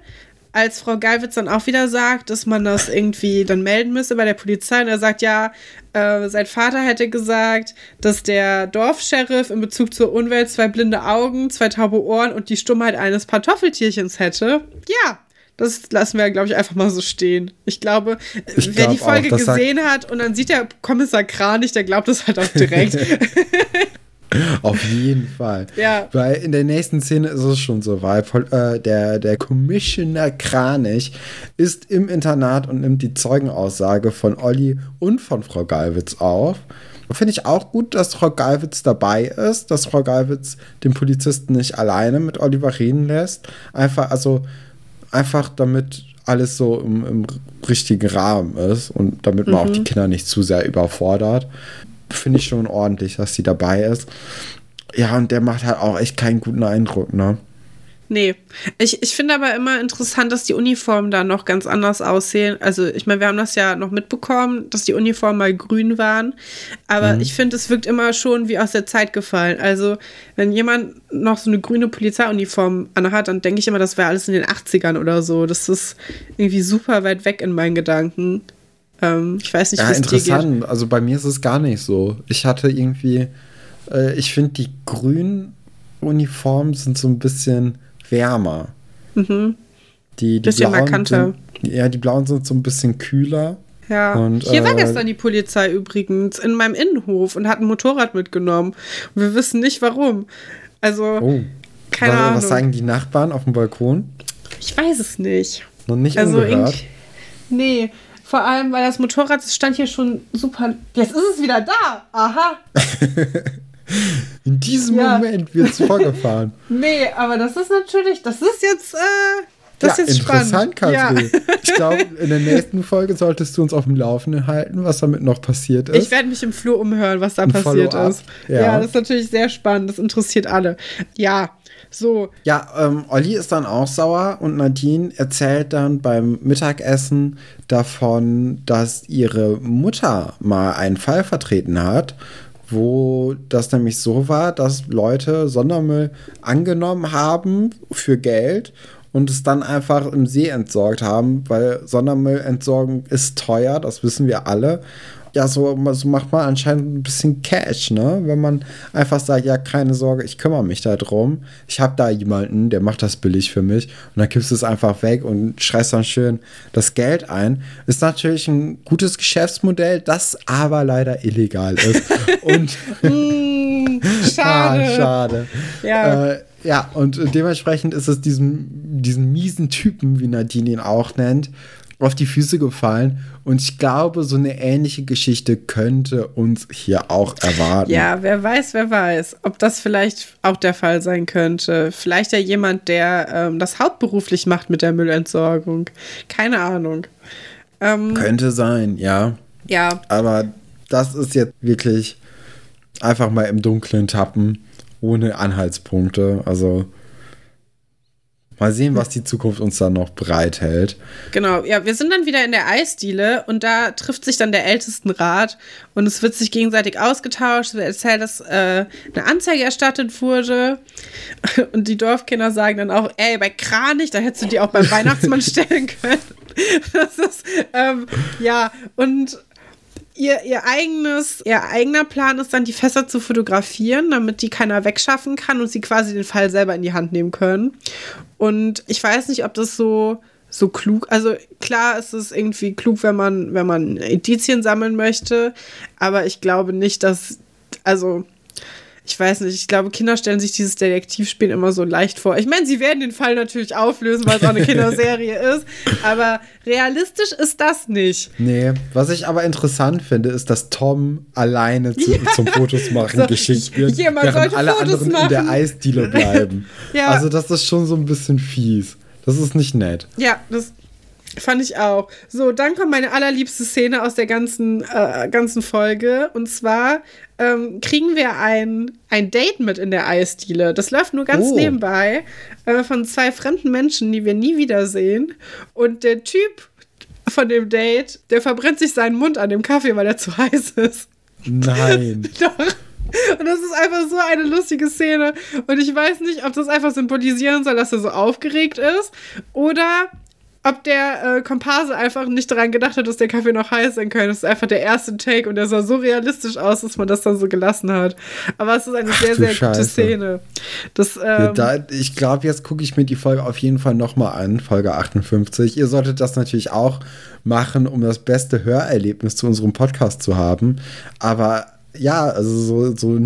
als Frau Geiwitz dann auch wieder sagt, dass man das irgendwie dann melden müsse bei der Polizei. Und er sagt, ja, äh, sein Vater hätte gesagt, dass der Dorfscheriff in Bezug zur Umwelt zwei blinde Augen, zwei taube Ohren und die Stummheit eines Pantoffeltierchens hätte. Ja, das lassen wir, glaube ich, einfach mal so stehen. Ich glaube, ich wer glaub die Folge auch, gesehen hat und dann sieht der Kommissar Kranich, der glaubt das halt auch direkt. Auf jeden Fall. Ja. Weil in der nächsten Szene ist es schon so weit. Äh, der, der Commissioner Kranich ist im Internat und nimmt die Zeugenaussage von Olli und von Frau Galwitz auf. Finde ich auch gut, dass Frau Galwitz dabei ist, dass Frau Galwitz den Polizisten nicht alleine mit Oliver reden lässt. Einfach, also, einfach damit alles so im, im richtigen Rahmen ist und damit man mhm. auch die Kinder nicht zu sehr überfordert finde ich schon ordentlich, dass sie dabei ist. Ja, und der macht halt auch echt keinen guten Eindruck, ne? Nee. Ich, ich finde aber immer interessant, dass die Uniformen da noch ganz anders aussehen. Also, ich meine, wir haben das ja noch mitbekommen, dass die Uniformen mal grün waren. Aber mhm. ich finde, es wirkt immer schon wie aus der Zeit gefallen. Also, wenn jemand noch so eine grüne Polizeiuniform anhat, dann denke ich immer, das wäre alles in den 80ern oder so. Das ist irgendwie super weit weg in meinen Gedanken. Ähm, ich weiß nicht, ja, wie es interessant. Also bei mir ist es gar nicht so. Ich hatte irgendwie, äh, ich finde die grünen Uniformen sind so ein bisschen wärmer. Mhm. Die, die bisschen blauen markanter. Sind, ja, die blauen sind so ein bisschen kühler. Ja. Und, Hier äh, war gestern die Polizei übrigens in meinem Innenhof und hat ein Motorrad mitgenommen. Und wir wissen nicht warum. Also, oh. keine was, Ahnung. Was sagen die Nachbarn auf dem Balkon? Ich weiß es nicht. Noch nicht also ungehört? Nee, vor allem, weil das Motorrad das stand hier schon super. Jetzt ist es wieder da. Aha. In diesem ja. Moment wird es vorgefahren. Nee, aber das ist natürlich, das ist jetzt, äh, das ja, ist jetzt interessant, spannend. Katrin. Ja. Ich glaube, in der nächsten Folge solltest du uns auf dem Laufenden halten, was damit noch passiert ist. Ich werde mich im Flur umhören, was da Ein passiert ist. Ja. ja. das ist natürlich sehr spannend. Das interessiert alle. Ja, So. Ja, ähm, Olli ist dann auch sauer und Nadine erzählt dann beim Mittagessen davon, dass ihre Mutter mal einen Fall vertreten hat, wo das nämlich so war, dass Leute Sondermüll angenommen haben für Geld und es dann einfach im See entsorgt haben, weil Sondermüllentsorgung ist teuer, das wissen wir alle ja, so, so macht man anscheinend ein bisschen Cash, ne? Wenn man einfach sagt, ja, keine Sorge, ich kümmere mich da drum. Ich habe da jemanden, der macht das billig für mich. Und dann kippst du es einfach weg und schreist dann schön das Geld ein. Ist natürlich ein gutes Geschäftsmodell, das aber leider illegal ist. und mm, schade. ah, schade. Ja. Äh, ja, und dementsprechend ist es diesem, diesen miesen Typen, wie Nadine ihn auch nennt, auf die Füße gefallen. Und ich glaube, so eine ähnliche Geschichte könnte uns hier auch erwarten. Ja, wer weiß, wer weiß, ob das vielleicht auch der Fall sein könnte. Vielleicht ja jemand, der ähm, das hauptberuflich macht mit der Müllentsorgung. Keine Ahnung. Ähm, könnte sein, ja. Ja. Aber das ist jetzt wirklich einfach mal im Dunkeln tappen, ohne Anhaltspunkte. Also Mal sehen, was die Zukunft uns dann noch bereithält. Genau, ja, wir sind dann wieder in der Eisdiele und da trifft sich dann der Ältestenrat und es wird sich gegenseitig ausgetauscht. Es wird erzählt, dass äh, eine Anzeige erstattet wurde und die Dorfkinder sagen dann auch, ey, bei Kranich, da hättest du die auch beim Weihnachtsmann stellen können. Das ist, ähm, ja, und ihr, ihr eigenes, ihr eigener Plan ist dann, die Fässer zu fotografieren, damit die keiner wegschaffen kann und sie quasi den Fall selber in die Hand nehmen können. Und ich weiß nicht, ob das so, so klug, also klar ist es irgendwie klug, wenn man, wenn man Indizien sammeln möchte, aber ich glaube nicht, dass, also ich weiß nicht, ich glaube, Kinder stellen sich dieses Detektivspiel immer so leicht vor. Ich meine, sie werden den Fall natürlich auflösen, weil es auch eine Kinderserie ist, aber realistisch ist das nicht. Nee, was ich aber interessant finde, ist, dass Tom alleine zu, ja. zum Fotos machen so, geschickt wird, während alle Fotos anderen machen. in der Eisdiele bleiben. ja. Also das ist schon so ein bisschen fies. Das ist nicht nett. Ja, das Fand ich auch. So, dann kommt meine allerliebste Szene aus der ganzen, äh, ganzen Folge. Und zwar ähm, kriegen wir ein, ein Date mit in der Eisdiele. Das läuft nur ganz oh. nebenbei äh, von zwei fremden Menschen, die wir nie wiedersehen. Und der Typ von dem Date, der verbrennt sich seinen Mund an dem Kaffee, weil er zu heiß ist. Nein. Doch. Und das ist einfach so eine lustige Szene. Und ich weiß nicht, ob das einfach symbolisieren soll, dass er so aufgeregt ist oder ob der äh, Komparse einfach nicht daran gedacht hat, dass der Kaffee noch heiß sein könnte. Das ist einfach der erste Take und der sah so realistisch aus, dass man das dann so gelassen hat. Aber es ist eine Ach, sehr, sehr Scheiße. gute Szene. Das, ähm, da, ich glaube, jetzt gucke ich mir die Folge auf jeden Fall nochmal an, Folge 58. Ihr solltet das natürlich auch machen, um das beste Hörerlebnis zu unserem Podcast zu haben. Aber ja, also so, so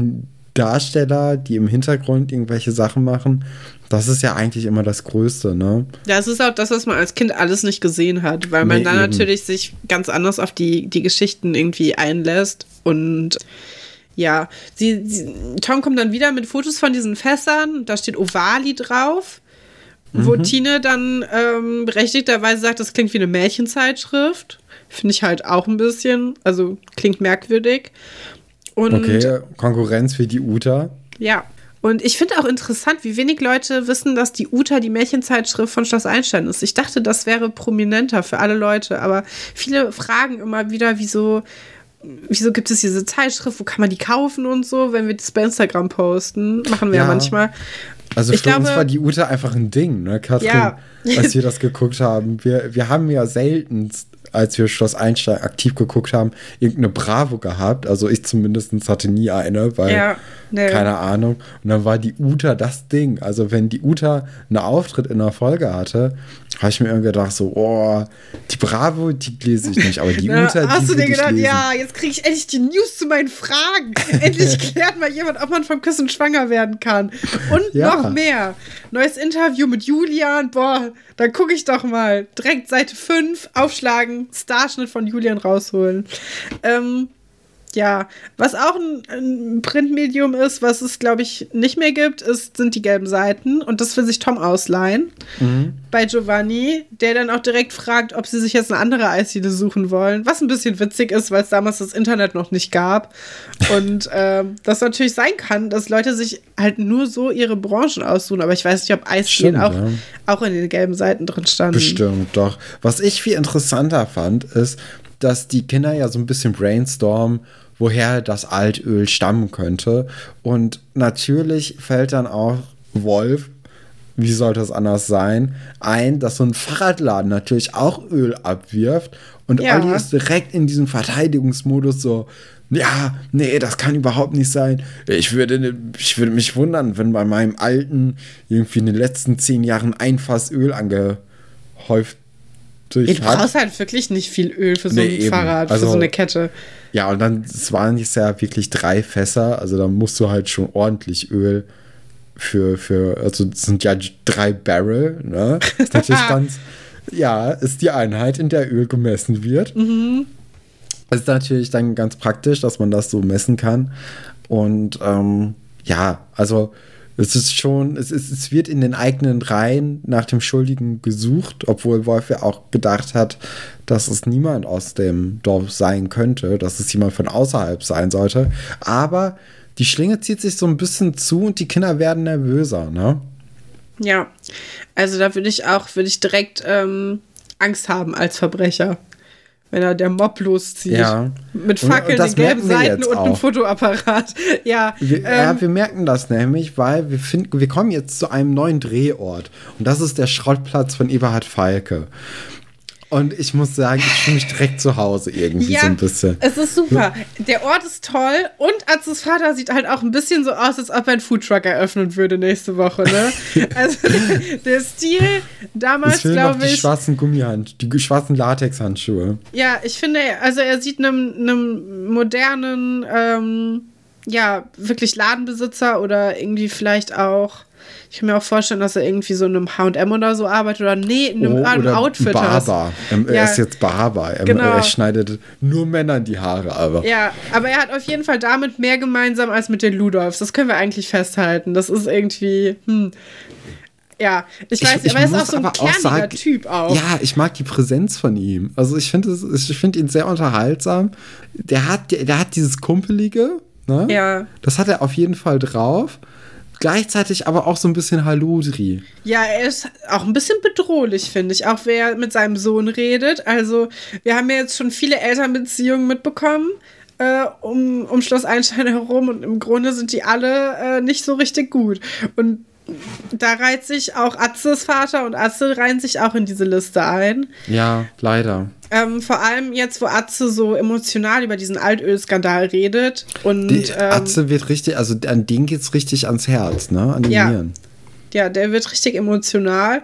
Darsteller, die im Hintergrund irgendwelche Sachen machen, das ist ja eigentlich immer das Größte, ne? Ja, es ist auch das, was man als Kind alles nicht gesehen hat, weil man nee, dann eben. natürlich sich ganz anders auf die, die Geschichten irgendwie einlässt. Und ja, sie, sie, Tom kommt dann wieder mit Fotos von diesen Fässern, da steht Ovali drauf. Wo mhm. Tine dann ähm, berechtigterweise sagt, das klingt wie eine Märchenzeitschrift. Finde ich halt auch ein bisschen, also klingt merkwürdig. Und okay, Konkurrenz für die Uta. Ja, und ich finde auch interessant, wie wenig Leute wissen, dass die Uta die Märchenzeitschrift von Schloss Einstein ist. Ich dachte, das wäre prominenter für alle Leute, aber viele fragen immer wieder, wieso, wieso gibt es diese Zeitschrift, wo kann man die kaufen und so, wenn wir das bei Instagram posten. Machen wir ja, ja manchmal. Also ich für glaube, uns war die Uta einfach ein Ding, ne, Katrin, ja. als wir das geguckt haben. Wir, wir haben ja seltenst als wir Schloss Einstein aktiv geguckt haben, irgendeine Bravo gehabt. Also ich zumindest hatte nie eine, weil ja, nee. keine Ahnung. Und dann war die Uta das Ding. Also wenn die Uta einen Auftritt in einer Folge hatte, habe ich mir irgendwie gedacht, so, oh, die Bravo, die lese ich nicht, aber die ja, Uta, die Hast du dir gedacht, ja, jetzt kriege ich endlich die News zu meinen Fragen. endlich klärt mal jemand, ob man vom Küssen schwanger werden kann. Und ja. noch mehr. Neues Interview mit Julian, boah, dann gucke ich doch mal. Direkt Seite 5, aufschlagen, Starschnitt von Julian rausholen. Ähm, Ja, was auch ein, ein Printmedium ist, was es, glaube ich, nicht mehr gibt, ist, sind die gelben Seiten. Und das will sich Tom ausleihen mhm. bei Giovanni, der dann auch direkt fragt, ob sie sich jetzt eine andere Eisdiele suchen wollen. Was ein bisschen witzig ist, weil es damals das Internet noch nicht gab. Und äh, das natürlich sein kann, dass Leute sich halt nur so ihre Branchen aussuchen. Aber ich weiß nicht, ob Eisdielen auch, ja. auch in den gelben Seiten drin standen. Bestimmt, doch. Was ich viel interessanter fand, ist, dass die Kinder ja so ein bisschen brainstormen, woher das Altöl stammen könnte. Und natürlich fällt dann auch Wolf, wie sollte es anders sein, ein, dass so ein Fahrradladen natürlich auch Öl abwirft. Und ja. Olli ist direkt in diesem Verteidigungsmodus so, ja, nee, das kann überhaupt nicht sein. Ich würde, ich würde mich wundern, wenn bei meinem alten irgendwie in den letzten zehn Jahren ein Fass Öl angehäuft durch Du brauchst halt wirklich nicht viel Öl für so nee, ein eben. Fahrrad, also, für so eine Kette. Ja, und dann, es waren jetzt ja wirklich drei Fässer, also da musst du halt schon ordentlich Öl für, für also es sind ja drei Barrel, ne? Das ist natürlich ganz, ja, ist die Einheit, in der Öl gemessen wird. Mhm. ist natürlich dann ganz praktisch, dass man das so messen kann. Und ähm, ja, also es ist schon, es, ist, es wird in den eigenen Reihen nach dem Schuldigen gesucht, obwohl Wolf ja auch gedacht hat, dass es niemand aus dem Dorf sein könnte, dass es jemand von außerhalb sein sollte. Aber die Schlinge zieht sich so ein bisschen zu und die Kinder werden nervöser, ne? Ja, also da würde ich auch, würde ich direkt ähm, Angst haben als Verbrecher wenn er der Mob loszieht. Ja. Mit Fackeln, den gelben Seiten und einem Fotoapparat. Ja, wir, ähm, ja, wir merken das nämlich, weil wir finden, wir kommen jetzt zu einem neuen Drehort. Und das ist der Schrottplatz von Eberhard Falke. Und ich muss sagen, ich fühle mich direkt zu Hause irgendwie ja, so ein bisschen. Es ist super. Der Ort ist toll und Atzes Vater sieht halt auch ein bisschen so aus, als ob er einen Foodtruck eröffnen würde nächste Woche. Ne? also der Stil damals, glaube ich. Die schwarzen Gummihand, die schwarzen Latexhandschuhe. Ja, ich finde, also er sieht einem, einem modernen, ähm, ja, wirklich Ladenbesitzer oder irgendwie vielleicht auch ich kann mir auch vorstellen, dass er irgendwie so in einem HM oder so arbeitet oder nee, in einem, oh, einem Outfit. Barber. Ähm, ja, er ist jetzt Barber. Er, genau. er schneidet nur Männern die Haare aber. Ja, aber er hat auf jeden Fall damit mehr gemeinsam als mit den Ludolfs. Das können wir eigentlich festhalten. Das ist irgendwie. Hm. Ja, ich weiß, ich, ich aber er ist auch so ein kerniger sagen, Typ auch. Ja, ich mag die Präsenz von ihm. Also ich finde find ihn sehr unterhaltsam. Der hat, der, der hat dieses Kumpelige, ne? Ja. Das hat er auf jeden Fall drauf gleichzeitig aber auch so ein bisschen Haludri. Ja, er ist auch ein bisschen bedrohlich, finde ich, auch wer mit seinem Sohn redet. Also, wir haben ja jetzt schon viele Elternbeziehungen mitbekommen. Äh, um, um Schloss Einstein herum und im Grunde sind die alle äh, nicht so richtig gut. Und da reiht sich auch Atzes Vater und Atze reihen sich auch in diese Liste ein. Ja, leider. Ähm, vor allem jetzt, wo Atze so emotional über diesen Altölskandal redet. Und, die, ähm, Atze wird richtig, also an den geht es richtig ans Herz, ne? An die ja. Nieren. Ja, der wird richtig emotional.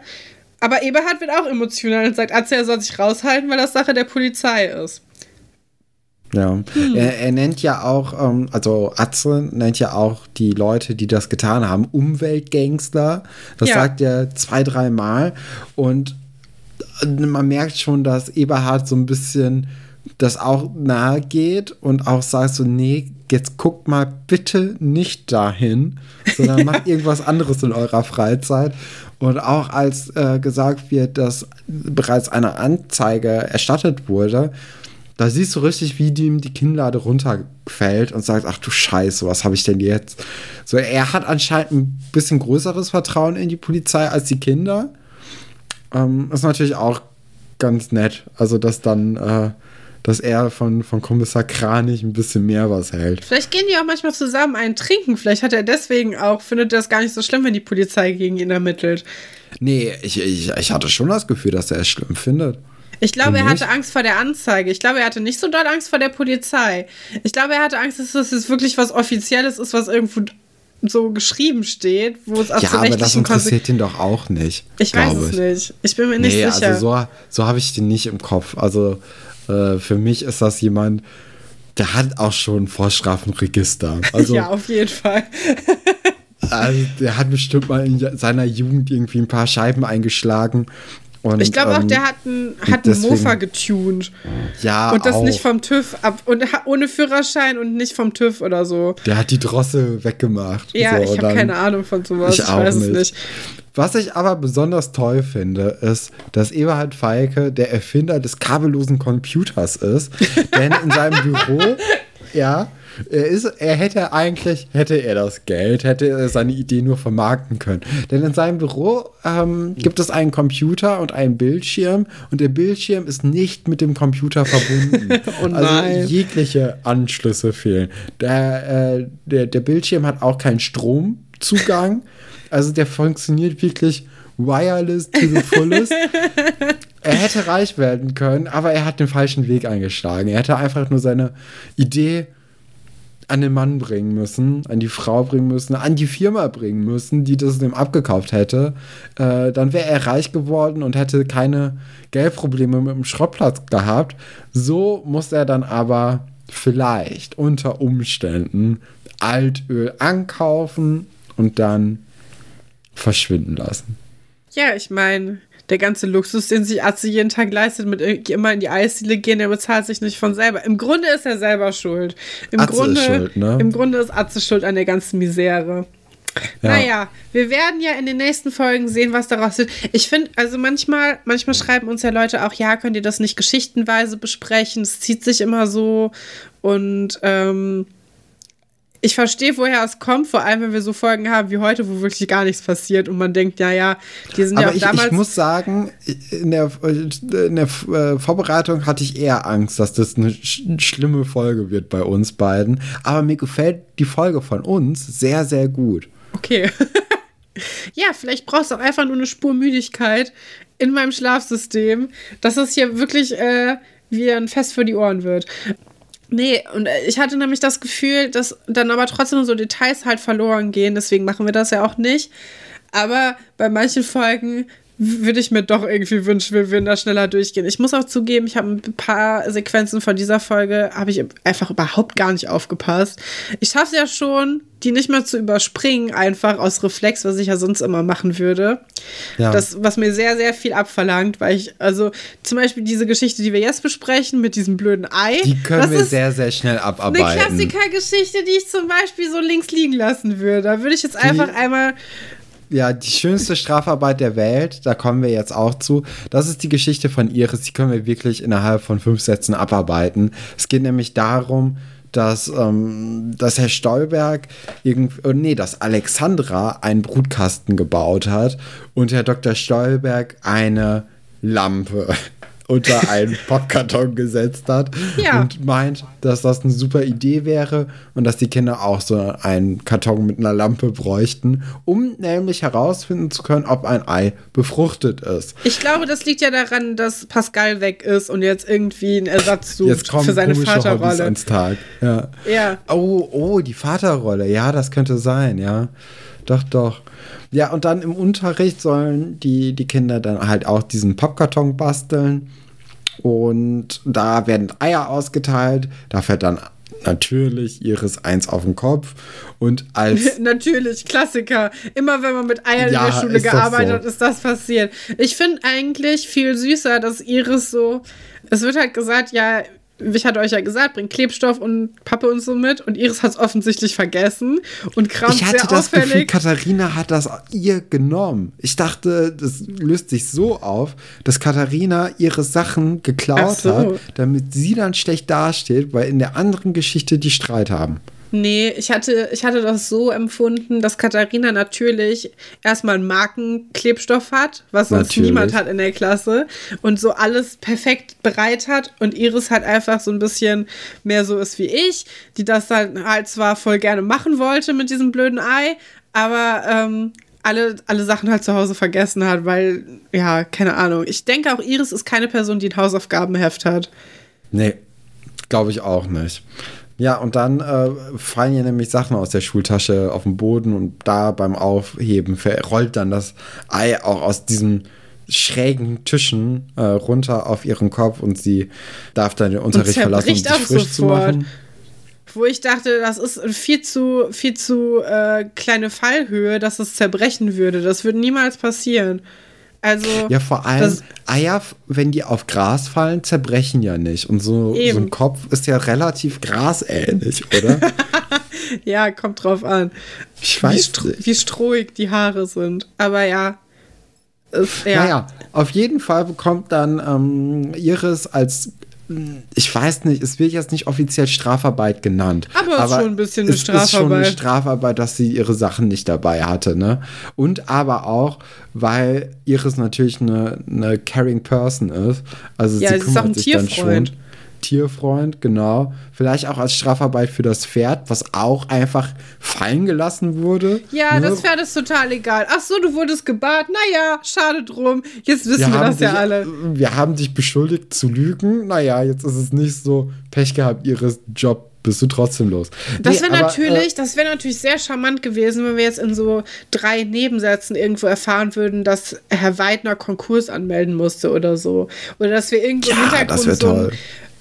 Aber Eberhard wird auch emotional und sagt, Atze, er soll sich raushalten, weil das Sache der Polizei ist. Ja, hm. er, er, nennt ja auch, ähm, also Atze nennt ja auch die Leute, die das getan haben, Umweltgangster. Das ja. sagt er zwei, dreimal. Und äh, man merkt schon, dass Eberhard so ein bisschen das auch nahe geht und auch sagt so, nee, jetzt guckt mal bitte nicht dahin, sondern macht irgendwas anderes in eurer Freizeit. Und auch als äh, gesagt wird, dass bereits eine Anzeige erstattet wurde, da siehst du richtig, wie ihm die Kinnlade runterfällt und sagt, ach du Scheiße, was habe ich denn jetzt? So, er hat anscheinend ein bisschen größeres Vertrauen in die Polizei als die Kinder. Ähm, ist natürlich auch ganz nett. Also, dass dann, äh, dass er von, von Kommissar Kranich ein bisschen mehr was hält. Vielleicht gehen die auch manchmal zusammen einen trinken. Vielleicht hat er deswegen auch, findet er das gar nicht so schlimm, wenn die Polizei gegen ihn ermittelt. Nee, ich, ich, ich hatte schon das Gefühl, dass er es schlimm findet. Ich glaube, er hatte Angst vor der Anzeige. Ich glaube, er hatte nicht so doll Angst vor der Polizei. Ich glaube, er hatte Angst, dass das jetzt wirklich was Offizielles ist, was irgendwo so geschrieben steht, wo es auch Ja, aber das interessiert ihn doch auch nicht. Ich weiß es ich. nicht. Ich bin mir nicht nee, sicher. Also so, so habe ich den nicht im Kopf. Also äh, für mich ist das jemand, der hat auch schon ein Vorstrafenregister. Also, ja, auf jeden Fall. also, der hat bestimmt mal in seiner Jugend irgendwie ein paar Scheiben eingeschlagen Und, ich glaube auch, der hat einen, hat Mofa getuned. Ja, Und das auch. nicht vom TÜV ab. Und ohne Führerschein und nicht vom TÜV oder so. Der hat die Drossel weggemacht. Ja, so, ich habe keine Ahnung von sowas. Ich, ich weiß nicht. es nicht. Was ich aber besonders toll finde, ist, dass Eberhard Feike der Erfinder des kabellosen Computers ist. denn in seinem Büro, ja, er, ist, er hätte eigentlich, hätte er das Geld, hätte er seine Idee nur vermarkten können. Denn in seinem Büro ähm, gibt es einen Computer und einen Bildschirm und der Bildschirm ist nicht mit dem Computer verbunden. oh also jegliche Anschlüsse fehlen. Der, äh, der, der Bildschirm hat auch keinen Stromzugang. Also der funktioniert wirklich wireless to the fullest. er hätte reich werden können, aber er hat den falschen Weg eingeschlagen. Er hätte einfach nur seine Idee an den Mann bringen müssen, an die Frau bringen müssen, an die Firma bringen müssen, die das dem abgekauft hätte, äh, dann wäre er reich geworden und hätte keine Geldprobleme mit dem Schrottplatz gehabt. So muss er dann aber vielleicht unter Umständen Altöl ankaufen und dann verschwinden lassen. Ja, ich meine, der ganze Luxus, den sich Atze jeden Tag leistet, mit immer in die Eisdiele gehen, der bezahlt sich nicht von selber. Im Grunde ist er selber schuld. Im, Atze Grunde, ist schuld, ne? Im Grunde ist Atze schuld an der ganzen Misere. Ja. Naja, wir werden ja in den nächsten Folgen sehen, was daraus wird. Ich finde, also manchmal, manchmal schreiben uns ja Leute auch, ja, könnt ihr das nicht geschichtenweise besprechen? Es zieht sich immer so. Und ähm, ich verstehe, woher es kommt, vor allem wenn wir so Folgen haben wie heute, wo wirklich gar nichts passiert und man denkt, ja, ja, die sind Aber ja auch ich, damals. Ich muss sagen, in der, in der äh, Vorbereitung hatte ich eher Angst, dass das eine sch schlimme Folge wird bei uns beiden. Aber mir gefällt die Folge von uns sehr, sehr gut. Okay. ja, vielleicht brauchst du auch einfach nur eine Spur Müdigkeit in meinem Schlafsystem, dass es hier wirklich äh, wie ein Fest für die Ohren wird. Nee, und äh, ich hatte nämlich das Gefühl, dass dann aber trotzdem so Details halt verloren gehen. Deswegen machen wir das ja auch nicht. Aber bei manchen Folgen würde ich mir doch irgendwie wünschen, wir würden da schneller durchgehen. Ich muss auch zugeben, ich habe ein paar Sequenzen von dieser Folge, habe ich einfach überhaupt gar nicht aufgepasst. Ich schaffe es ja schon, die nicht mehr zu überspringen, einfach aus Reflex, was ich ja sonst immer machen würde. Ja. Das, was mir sehr, sehr viel abverlangt, weil ich, also zum Beispiel diese Geschichte, die wir jetzt besprechen, mit diesem blöden Ei. Die können wir sehr, sehr schnell abarbeiten. Eine Klassikergeschichte, die ich zum Beispiel so links liegen lassen würde. Da würde ich jetzt einfach einmal ja, die schönste Strafarbeit der Welt, da kommen wir jetzt auch zu. Das ist die Geschichte von Iris, die können wir wirklich innerhalb von fünf Sätzen abarbeiten. Es geht nämlich darum, dass, ähm, dass Herr Stolberg irgendwie, oh nee, dass Alexandra einen Brutkasten gebaut hat und Herr Dr. Stolberg eine Lampe unter einen Pappkarton gesetzt hat ja. und meint, dass das eine super Idee wäre und dass die Kinder auch so einen Karton mit einer Lampe bräuchten, um nämlich herausfinden zu können, ob ein Ei befruchtet ist. Ich glaube, das liegt ja daran, dass Pascal weg ist und jetzt irgendwie einen Ersatz sucht für seine Vaterrolle. Hobbys ans Tag. Ja. ja. Oh, oh, die Vaterrolle. Ja, das könnte sein, ja. Doch, doch. Ja, und dann im Unterricht sollen die, die Kinder dann halt auch diesen Pappkarton basteln. Und da werden Eier ausgeteilt. Da fährt dann natürlich Iris eins auf den Kopf. Und als. natürlich, Klassiker. Immer wenn man mit Eiern ja, in der Schule gearbeitet hat, so. ist das passiert. Ich finde eigentlich viel süßer, dass Iris so. Es wird halt gesagt, ja, ich hatte euch ja gesagt, bringt Klebstoff und Pappe und so mit. Und Iris hat es offensichtlich vergessen und kramt Ich hatte das auffällig. Gefühl, Katharina hat das ihr genommen. Ich dachte, das löst sich so auf, dass Katharina ihre Sachen geklaut so. hat, damit sie dann schlecht dasteht, weil in der anderen Geschichte die Streit haben. Nee, ich hatte, ich hatte das so empfunden, dass Katharina natürlich erstmal einen Markenklebstoff hat, was sonst natürlich. niemand hat in der Klasse und so alles perfekt bereit hat und Iris halt einfach so ein bisschen mehr so ist wie ich, die das dann halt zwar voll gerne machen wollte mit diesem blöden Ei, aber ähm, alle, alle Sachen halt zu Hause vergessen hat, weil, ja, keine Ahnung. Ich denke auch, Iris ist keine Person, die ein Hausaufgabenheft hat. Nee, glaube ich auch nicht. Ja, und dann äh, fallen ja nämlich Sachen aus der Schultasche auf den Boden und da beim Aufheben rollt dann das Ei auch aus diesen schrägen Tischen äh, runter auf ihren Kopf und sie darf dann den Unterricht verlassen, um sich frisch sofort. zu machen. Wo ich dachte, das ist viel zu, viel zu äh, kleine Fallhöhe, dass es zerbrechen würde. Das würde niemals passieren. Also. Ja, vor allem Eier, wenn die auf Gras fallen, zerbrechen ja nicht. Und so, so ein Kopf ist ja relativ grasähnlich, oder? ja, kommt drauf an. Ich weiß wie, stro nicht. wie strohig die Haare sind. Aber ja. Ist, ja. Naja, auf jeden Fall bekommt dann ähm, Iris als ich weiß nicht, es wird jetzt nicht offiziell Strafarbeit genannt. Aber, aber schon ein bisschen eine Strafarbeit. Es ist schon eine Strafarbeit, dass sie ihre Sachen nicht dabei hatte, ne? Und aber auch, weil Iris natürlich eine, eine caring Person ist. Also ja, sie kümmert sich dann schon. Tierfreund, genau. Vielleicht auch als Strafarbeit für das Pferd, was auch einfach fallen gelassen wurde. Ja, ne? das Pferd ist total egal. Ach so, du wurdest gebart. Naja, schade drum. Jetzt wissen wir, wir das dich, ja alle. Wir haben dich beschuldigt zu lügen. Naja, jetzt ist es nicht so Pech gehabt, ihres Job bist du trotzdem los. Das wäre nee, natürlich, äh, das wäre natürlich sehr charmant gewesen, wenn wir jetzt in so drei Nebensätzen irgendwo erfahren würden, dass Herr Weidner Konkurs anmelden musste oder so. Oder dass wir irgendwo ja, im Hintergrund das so toll.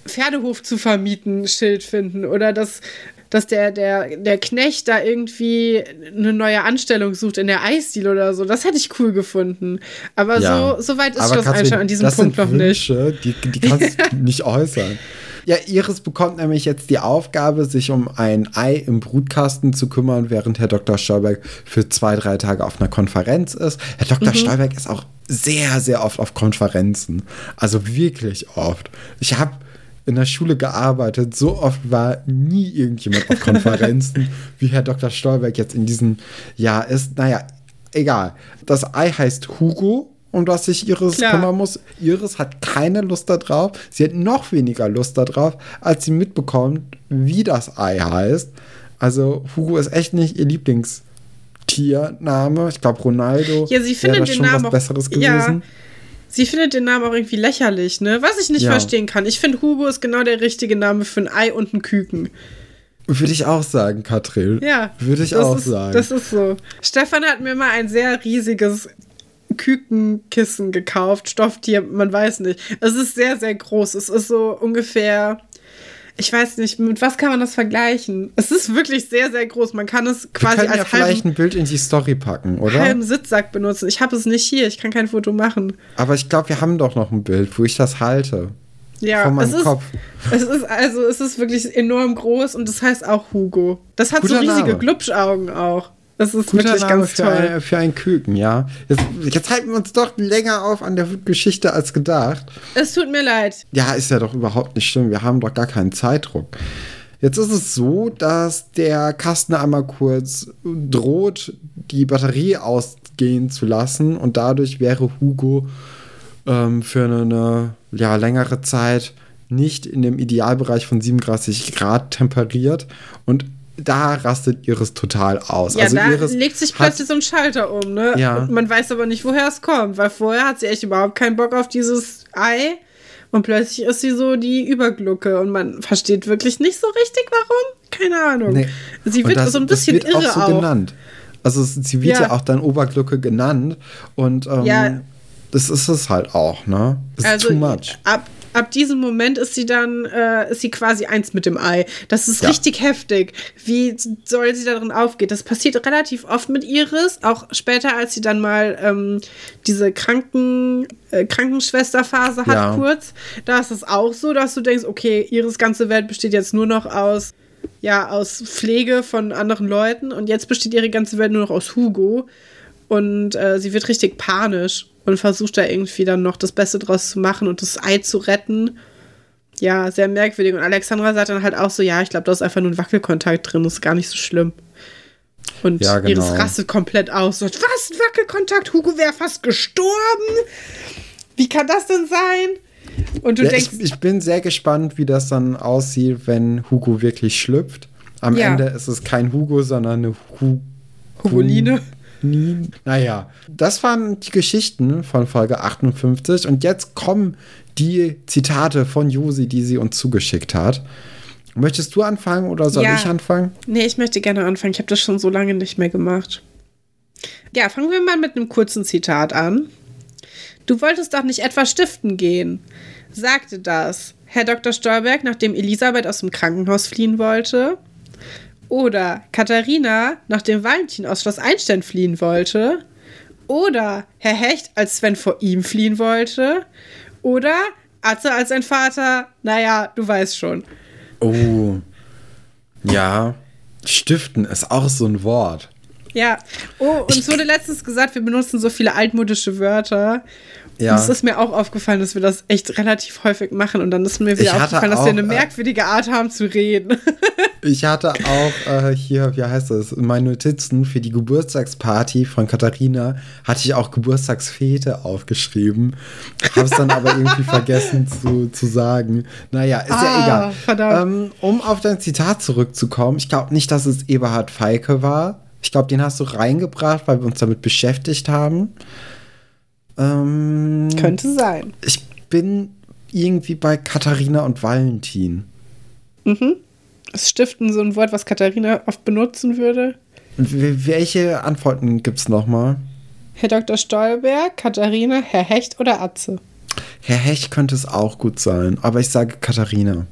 Pferdehof zu vermieten Schild finden oder dass, dass der, der, der Knecht da irgendwie eine neue Anstellung sucht in der Eisdiele oder so. Das hätte ich cool gefunden. Aber ja. so, so weit ist Schloss Einstein an diesem Punkt noch Wünsche, nicht. Die, die kannst du nicht äußern. Ja, Iris bekommt nämlich jetzt die Aufgabe, sich um ein Ei im Brutkasten zu kümmern, während Herr Dr. Stolberg für zwei, drei Tage auf einer Konferenz ist. Herr Dr. Mhm. Stolberg ist auch sehr, sehr oft auf Konferenzen. Also wirklich oft. Ich habe in der Schule gearbeitet. So oft war nie irgendjemand auf Konferenzen, wie Herr Dr. Stolberg jetzt in diesem Jahr ist. Naja, egal. Das Ei heißt Hugo, um das sich Iris Klar. kümmern muss. Iris hat keine Lust darauf. Sie hat noch weniger Lust darauf, als sie mitbekommt, wie das Ei heißt. Also Hugo ist echt nicht ihr Lieblingstiername. Ich glaube, Ronaldo ja, sie findet schon Namen was Besseres gewesen. Ja. Sie findet den Namen auch irgendwie lächerlich, ne? Was ich nicht ja. verstehen kann. Ich finde, Hugo ist genau der richtige Name für ein Ei und ein Küken. Würde ich auch sagen, Katrin. Ja. Würde ich auch ist, sagen. Das ist so. Stefan hat mir mal ein sehr riesiges Kükenkissen gekauft. Stofftier, man weiß nicht. Es ist sehr, sehr groß. Es ist so ungefähr ich weiß nicht, mit was kann man das vergleichen? Es ist wirklich sehr, sehr groß. Man kann es quasi Wir als ja vielleicht ein Bild in die Story packen, oder? halben Sitzsack benutzen. Ich habe es nicht hier, ich kann kein Foto machen. Aber ich glaube, wir haben doch noch ein Bild, wo ich das halte. Ja, Von meinem es ist, Kopf. Es ist also, es ist wirklich enorm groß und das heißt auch Hugo. Das hat Guter so riesige Name. Glubschaugen auch. Das ist Guter wirklich Name ganz für toll. Ein, für einen Küken, ja. Jetzt, jetzt, halten wir uns doch länger auf an der Geschichte als gedacht. Es tut mir leid. Ja, ist ja doch überhaupt nicht schlimm. Wir haben doch gar keinen Zeitdruck. Jetzt ist es so, dass der Kasten einmal kurz droht, die Batterie ausgehen zu lassen und dadurch wäre Hugo ähm, für eine, eine ja, längere Zeit nicht in dem Idealbereich von 37 Grad temperiert und da rastet Iris total aus. Ja, also da Iris legt sich plötzlich so ein Schalter um, ne? Ja. Und man weiß aber nicht, woher es kommt, weil vorher hat sie echt überhaupt keinen Bock auf dieses Ei. Und plötzlich ist sie so die Überglucke und man versteht wirklich nicht so richtig, warum. Keine Ahnung. Nee. Sie wird das, so ein bisschen das wird irre auch. So auch. genannt. Also sie wird ja. ja. auch dann Oberglucke genannt und ähm, ja. das ist es halt auch, ne? Das also, ist too much. Ab, ab diesem Moment ist sie dann, äh, ist sie quasi eins mit dem Ei. Das ist ja. richtig heftig. Wie soll sie darin aufgehen? Das passiert relativ oft mit Iris, auch später, als sie dann mal ähm, diese Kranken, äh, Krankenschwesterphase hat, ja. kurz. Da ist es auch so, dass du denkst, okay, Iris ganze Welt besteht jetzt nur noch aus ja, aus Pflege von anderen Leuten und jetzt besteht ihre ganze Welt nur noch aus Hugo und äh, sie wird richtig panisch und versucht da irgendwie dann noch das Beste draus zu machen und das Ei zu retten. Ja, sehr merkwürdig. Und Alexandra sagt dann halt auch so, ja, ich glaube, da ist einfach nur ein Wackelkontakt drin, das ist gar nicht so schlimm. Und ja, genau. Iris rastet komplett aus. So, was? Ein Wackelkontakt? Hugo wäre fast gestorben? Wie kann das denn sein? Und du ja, denkst. Ich, ich, bin sehr gespannt, wie das dann aussieht, wenn Hugo wirklich schlüpft. Am ja. Ende ist es kein Hugo, sondern eine Hu Hugoline nie. Naja, das waren die Geschichten von Folge 58 und jetzt kommen die Zitate von Josi, die sie uns zugeschickt hat. Möchtest du anfangen oder soll ja. ich anfangen? Nee, ich möchte gerne anfangen. Ich habe das schon so lange nicht mehr gemacht. Ja, fangen wir mal mit einem kurzen Zitat an. Du wolltest doch nicht etwa stiften gehen, sagte das Herr Dr. Stolberg, nachdem Elisabeth aus dem Krankenhaus fliehen wollte. Oder Katharina, nachdem Valentin aus Schloss Einstein fliehen wollte. Oder Herr Hecht, als Sven vor ihm fliehen wollte. Oder Atze als sein Vater. Naja, du weißt schon. Oh. Ja. Stiften ist auch so ein Wort. Ja. Oh, uns wurde letztens gesagt, wir benutzen so viele altmodische Wörter. Ja. Und es ist mir auch aufgefallen, dass wir das echt relativ häufig machen. Und dann ist mir wieder aufgefallen, dass wir eine äh, merkwürdige Art haben zu reden. ich hatte auch äh, hier, wie heißt das, in meinen Notizen für die Geburtstagsparty von Katharina hatte ich auch Geburtstagsfete aufgeschrieben. Habe es dann aber irgendwie vergessen zu, zu sagen. Naja, ist ah, ja egal. Verdammt. Ähm, um auf dein Zitat zurückzukommen, ich glaube nicht, dass es Eberhard Feike war. Ich glaube, den hast du reingebracht, weil wir uns damit beschäftigt haben. Ähm, Könnte sein. Ich bin irgendwie bei Katharina und Valentin. Mhm. Ist Stiften so ein Wort, was Katharina oft benutzen würde? welche Antworten gibt es nochmal? Herr Dr. Stolberg, Katharina, Herr Hecht oder Atze? Herr Hecht könnte es auch gut sein, aber ich sage Katharina.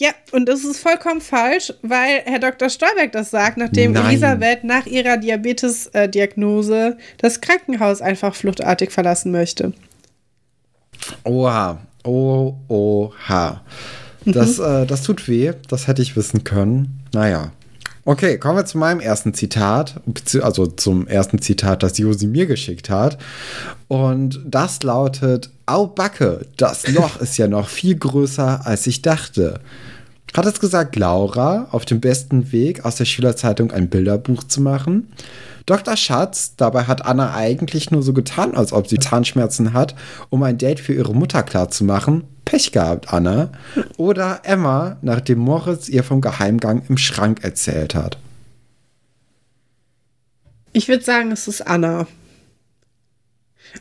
Ja, und das ist vollkommen falsch, weil Herr Dr. Stolberg das sagt, nachdem Nein. Elisabeth nach ihrer Diabetes-Diagnose das Krankenhaus einfach fluchtartig verlassen möchte. Oha. Oh, oha. Das, mhm. äh, das tut weh. Das hätte ich wissen können. Naja. Okay, kommen wir zu meinem ersten Zitat, also zum ersten Zitat, das Josi mir geschickt hat. Und das lautet: Au Backe, das Loch ist ja noch viel größer, als ich dachte. Hat es gesagt, Laura auf dem besten Weg, aus der Schülerzeitung ein Bilderbuch zu machen? Dr. Schatz, dabei hat Anna eigentlich nur so getan, als ob sie Zahnschmerzen hat, um ein Date für ihre Mutter klarzumachen. Pech gehabt, Anna. Oder Emma, nachdem Moritz ihr vom Geheimgang im Schrank erzählt hat. Ich würde sagen, es ist Anna.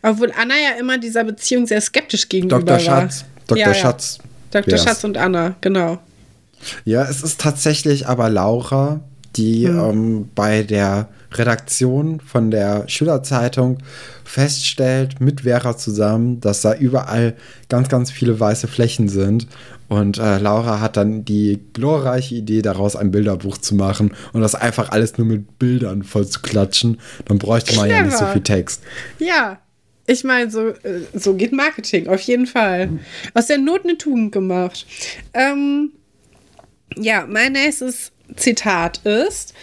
Obwohl Anna ja immer dieser Beziehung sehr skeptisch gegenüber Dr. Schatz. Dr. Ja, Schatz. Ja. Dr. Schatz und Anna, genau. Ja, es ist tatsächlich aber Laura, die mhm. ähm, bei der Redaktion von der Schülerzeitung feststellt, mit Vera zusammen, dass da überall ganz, ganz viele weiße Flächen sind. Und äh, Laura hat dann die glorreiche Idee, daraus ein Bilderbuch zu machen und das einfach alles nur mit Bildern voll zu klatschen. Dann bräuchte man Clever. ja nicht so viel Text. Ja, ich meine, so, äh, so geht Marketing, auf jeden Fall. Aus der Not eine Tugend gemacht. Ähm, ja, mein nächstes Zitat ist: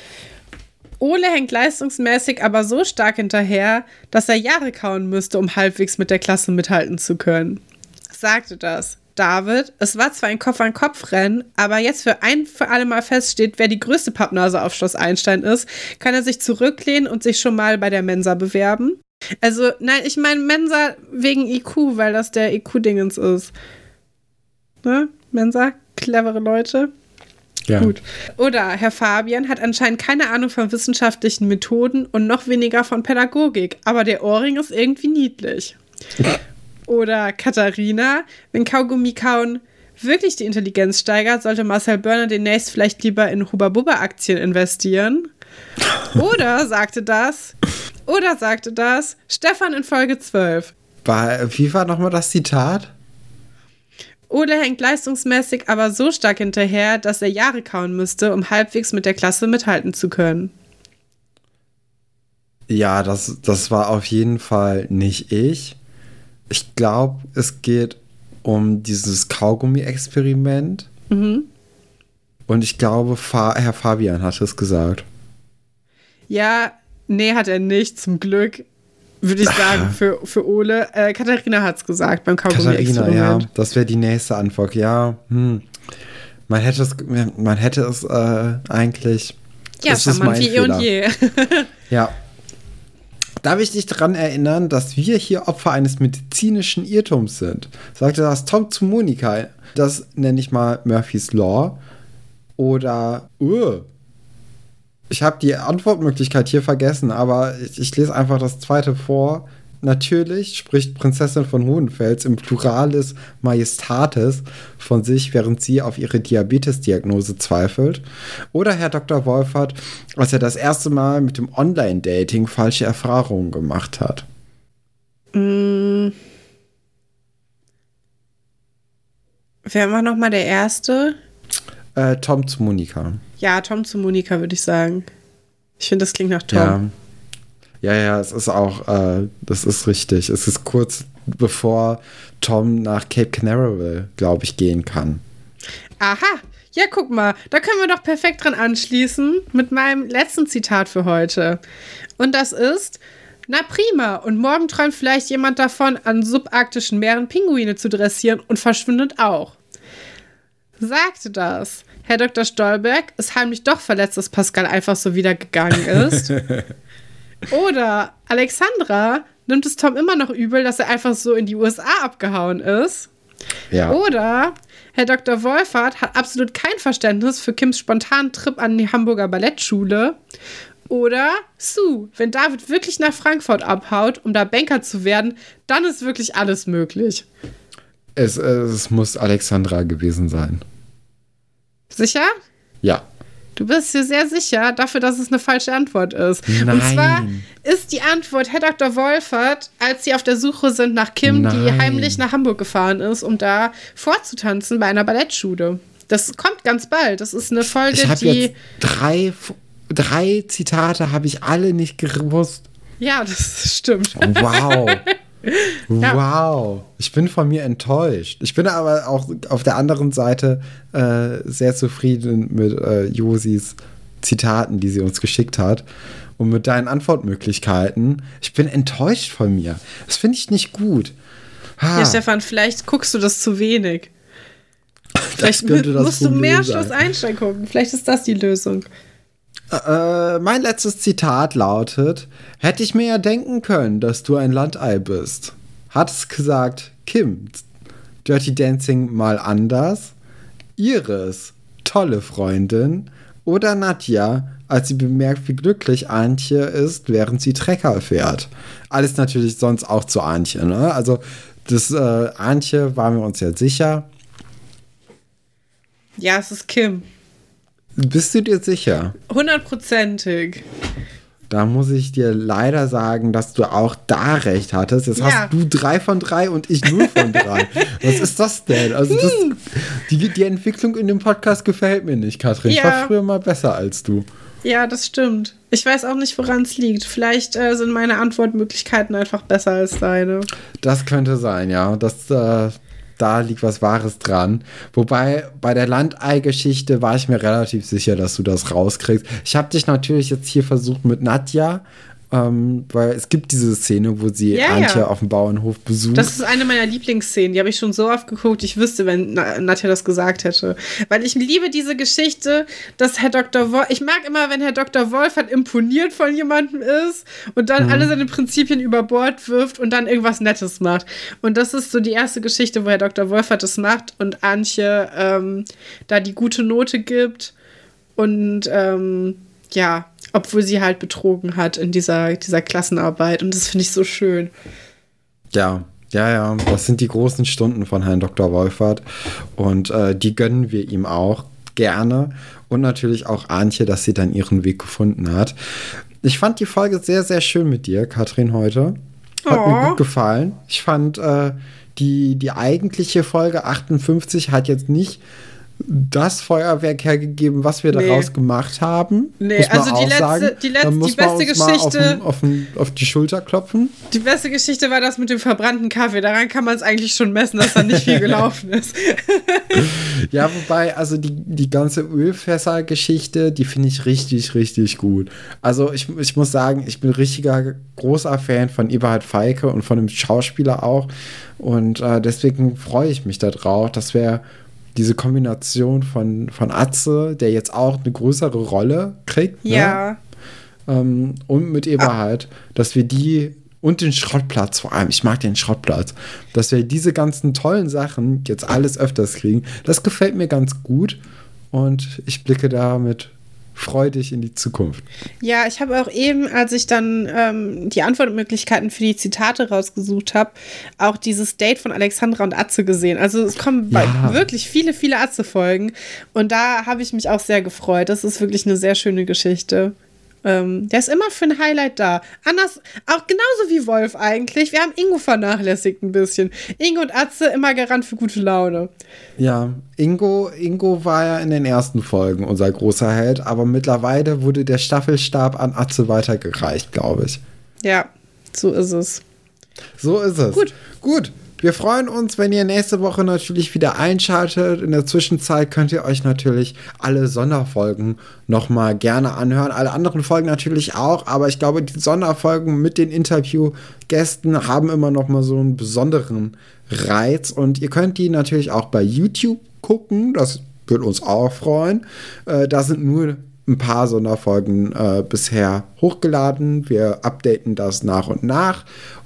Ole hängt leistungsmäßig aber so stark hinterher, dass er Jahre kauen müsste, um halbwegs mit der Klasse mithalten zu können. Sagte das. David, es war zwar ein Kopf-an-Kopf-Rennen, aber jetzt für ein für alle Mal feststeht, wer die größte Pappnase auf Schloss Einstein ist, kann er sich zurücklehnen und sich schon mal bei der Mensa bewerben. Also, nein, ich meine Mensa wegen IQ, weil das der IQ-Dingens ist. Ne? Mensa, clevere Leute. Ja. Gut. Oder Herr Fabian hat anscheinend keine Ahnung von wissenschaftlichen Methoden und noch weniger von Pädagogik, aber der Ohrring ist irgendwie niedlich. Oder Katharina, wenn Kaugummi kauen wirklich die Intelligenz steigert, sollte Marcel Börner demnächst vielleicht lieber in Huba-Buba-Aktien investieren. Oder sagte das, oder sagte das Stefan in Folge 12. wie war nochmal das Zitat? Ole hängt leistungsmäßig aber so stark hinterher, dass er Jahre kauen müsste, um halbwegs mit der Klasse mithalten zu können. Ja, das, das war auf jeden Fall nicht ich. Ich glaube, es geht um dieses Kaugummi-Experiment. Mhm. Und ich glaube, Fa Herr Fabian hat es gesagt. Ja, nee, hat er nicht, zum Glück würde ich sagen, für, für Ole. Äh, Katharina hat es gesagt beim Kaugummi-Experiment. ja, das wäre die nächste Antwort. Ja, hm. man hätte es, man hätte es äh, eigentlich. Ja, das ist mein wie eh und je. ja. Darf ich dich daran erinnern, dass wir hier Opfer eines medizinischen Irrtums sind? Sagte das Tom zu Monika. Das nenne ich mal Murphy's Law. Oder, uh, ich habe die Antwortmöglichkeit hier vergessen, aber ich, ich, lese einfach das zweite vor. Natürlich spricht Prinzessin von Hohenfels im Pluralis Majestatis von sich, während sie auf ihre Diabetesdiagnose zweifelt. Oder Herr Dr. Wolfert, als er das erste Mal mit dem Online-Dating falsche Erfahrungen gemacht hat. Mm. Wer war nochmal der Erste? Äh, Tom zu Monika. Ja, Tom zu Monika, würde ich sagen. Ich finde, das klingt nach Tom. Ja. ja, ja, es ist auch, äh, das ist richtig. Es ist kurz bevor Tom nach Cape Canaveral, glaube ich, gehen kann. Aha, ja, guck mal, da können wir doch perfekt dran anschließen mit meinem letzten Zitat für heute. Und das ist, na prima, und morgen träumt vielleicht jemand davon, an subarktischen Meeren Pinguine zu dressieren und verschwindet auch. Sagte das. Herr Dr. Stolberg ist heimlich doch verletzt, dass Pascal einfach so wieder gegangen ist. Oder Alexandra nimmt es Tom immer noch übel, dass er einfach so in die USA abgehauen ist. Ja. Oder Herr Dr. Wolfert hat absolut kein Verständnis für Kims spontanen Trip an die Hamburger Ballettschule. Oder Sue, wenn David wirklich nach Frankfurt abhaut, um da Banker zu werden, dann ist wirklich alles möglich. Es, es muss Alexandra gewesen sein. Sicher? Ja. Du bist dir sehr sicher dafür, dass es eine falsche Antwort ist. Nein. Und zwar ist die Antwort Herr Dr. Wolfert, als sie auf der Suche sind nach Kim, Nein. die heimlich nach Hamburg gefahren ist, um da vorzutanzen bei einer Ballettschule. Das kommt ganz bald. Das ist eine Folge, ich die. Jetzt drei, drei Zitate habe ich alle nicht gewusst. Ja, das stimmt. Wow. Wow, ich bin von mir enttäuscht. Ich bin aber auch auf der anderen Seite äh, sehr zufrieden mit äh, Josis Zitaten, die sie uns geschickt hat und mit deinen Antwortmöglichkeiten. Ich bin enttäuscht von mir. Das finde ich nicht gut. Ha. Ja, Stefan, vielleicht guckst du das zu wenig. Vielleicht das musst du mehr Schluss Einstein gucken. Vielleicht ist das die Lösung. Äh, mein letztes Zitat lautet: Hätte ich mir ja denken können, dass du ein Landei bist. Hat es gesagt Kim, Dirty Dancing mal anders, Iris, tolle Freundin oder Nadja, als sie bemerkt, wie glücklich Antje ist, während sie Trecker fährt. Alles natürlich sonst auch zu Antje. Ne? Also das äh, Antje waren wir uns ja sicher. Ja, es ist Kim. Bist du dir sicher? Hundertprozentig. Da muss ich dir leider sagen, dass du auch da recht hattest. Jetzt ja. hast du drei von drei und ich null von drei. Was ist das denn? Also das, hm. die, die Entwicklung in dem Podcast gefällt mir nicht, Katrin. Ja. Ich war früher mal besser als du. Ja, das stimmt. Ich weiß auch nicht, woran es liegt. Vielleicht äh, sind meine Antwortmöglichkeiten einfach besser als deine. Das könnte sein, ja. Das, äh, da liegt was Wahres dran. Wobei bei der Landei-Geschichte war ich mir relativ sicher, dass du das rauskriegst. Ich habe dich natürlich jetzt hier versucht mit Nadja ähm, weil es gibt diese Szene, wo sie ja, Antje ja. auf dem Bauernhof besucht. Das ist eine meiner Lieblingsszenen. Die habe ich schon so oft geguckt, ich wüsste, wenn Nadja das gesagt hätte. Weil ich liebe diese Geschichte, dass Herr Dr. Wolf, ich mag immer, wenn Herr Dr. Wolf halt imponiert von jemandem ist und dann mhm. alle seine Prinzipien über Bord wirft und dann irgendwas Nettes macht. Und das ist so die erste Geschichte, wo Herr Dr. Wolf halt das macht und Antje ähm, da die gute Note gibt und ähm, ja, obwohl sie halt betrogen hat in dieser, dieser Klassenarbeit. Und das finde ich so schön. Ja, ja, ja, das sind die großen Stunden von Herrn Dr. Wolfert. Und äh, die gönnen wir ihm auch gerne. Und natürlich auch Antje, dass sie dann ihren Weg gefunden hat. Ich fand die Folge sehr, sehr schön mit dir, Katrin, heute. Hat oh. mir gut gefallen. Ich fand äh, die, die eigentliche Folge 58 hat jetzt nicht das Feuerwerk hergegeben, was wir nee. daraus gemacht haben. Nee, also die letzte, sagen. die letzte, die beste Geschichte. Auf, auf, auf, die Schulter klopfen. Die beste Geschichte war das mit dem verbrannten Kaffee. Daran kann man es eigentlich schon messen, dass da nicht viel gelaufen ist. ja, wobei, also die, die ganze Ölfässer-Geschichte, die finde ich richtig, richtig gut. Also ich, ich muss sagen, ich bin richtiger großer Fan von Eberhard Feike und von dem Schauspieler auch. Und äh, deswegen freue ich mich darauf, dass wir diese Kombination von, von Atze, der jetzt auch eine größere Rolle kriegt. Ne? Ja. Ne? Ähm, und mit Eberhard, ah. dass wir die und den Schrottplatz vor allem, ich mag den Schrottplatz, dass wir diese ganzen tollen Sachen jetzt alles öfters kriegen, das gefällt mir ganz gut und ich blicke da mit freudig in die Zukunft. Ja, ich habe auch eben, als ich dann ähm, die Antwortmöglichkeiten für die Zitate rausgesucht habe, auch dieses Date von Alexandra und Atze gesehen. Also es kommen ja. wirklich viele, viele Atze-Folgen und da habe ich mich auch sehr gefreut. Das ist wirklich eine sehr schöne Geschichte. Ähm, der ist immer für ein Highlight da. Anders, auch genauso wie Wolf eigentlich. Wir haben Ingo vernachlässigt ein bisschen. Ingo und Atze immer garant für gute Laune. Ja, Ingo, Ingo war ja in den ersten Folgen unser großer Held, aber mittlerweile wurde der Staffelstab an Atze weitergereicht, glaube ich. Ja, so ist es. So ist es. Gut. Gut. Wir freuen uns, wenn ihr nächste Woche natürlich wieder einschaltet. In der Zwischenzeit könnt ihr euch natürlich alle Sonderfolgen nochmal gerne anhören. Alle anderen Folgen natürlich auch, aber ich glaube, die Sonderfolgen mit den Interviewgästen haben immer nochmal so einen besonderen Reiz. Und ihr könnt die natürlich auch bei YouTube gucken. Das würde uns auch freuen. Äh, da sind nur ein paar Sonderfolgen äh, bisher hochgeladen. Wir updaten das nach und nach.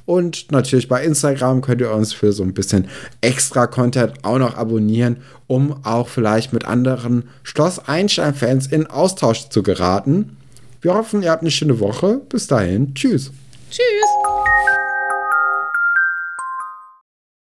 Und natürlich bei Instagram könnt ihr uns für so ein bisschen extra Content auch noch abonnieren, um auch vielleicht mit anderen Schloss Einstein-Fans in Austausch zu geraten. Wir hoffen, ihr habt eine schöne Woche. Bis dahin. Tschüss. Tschüss.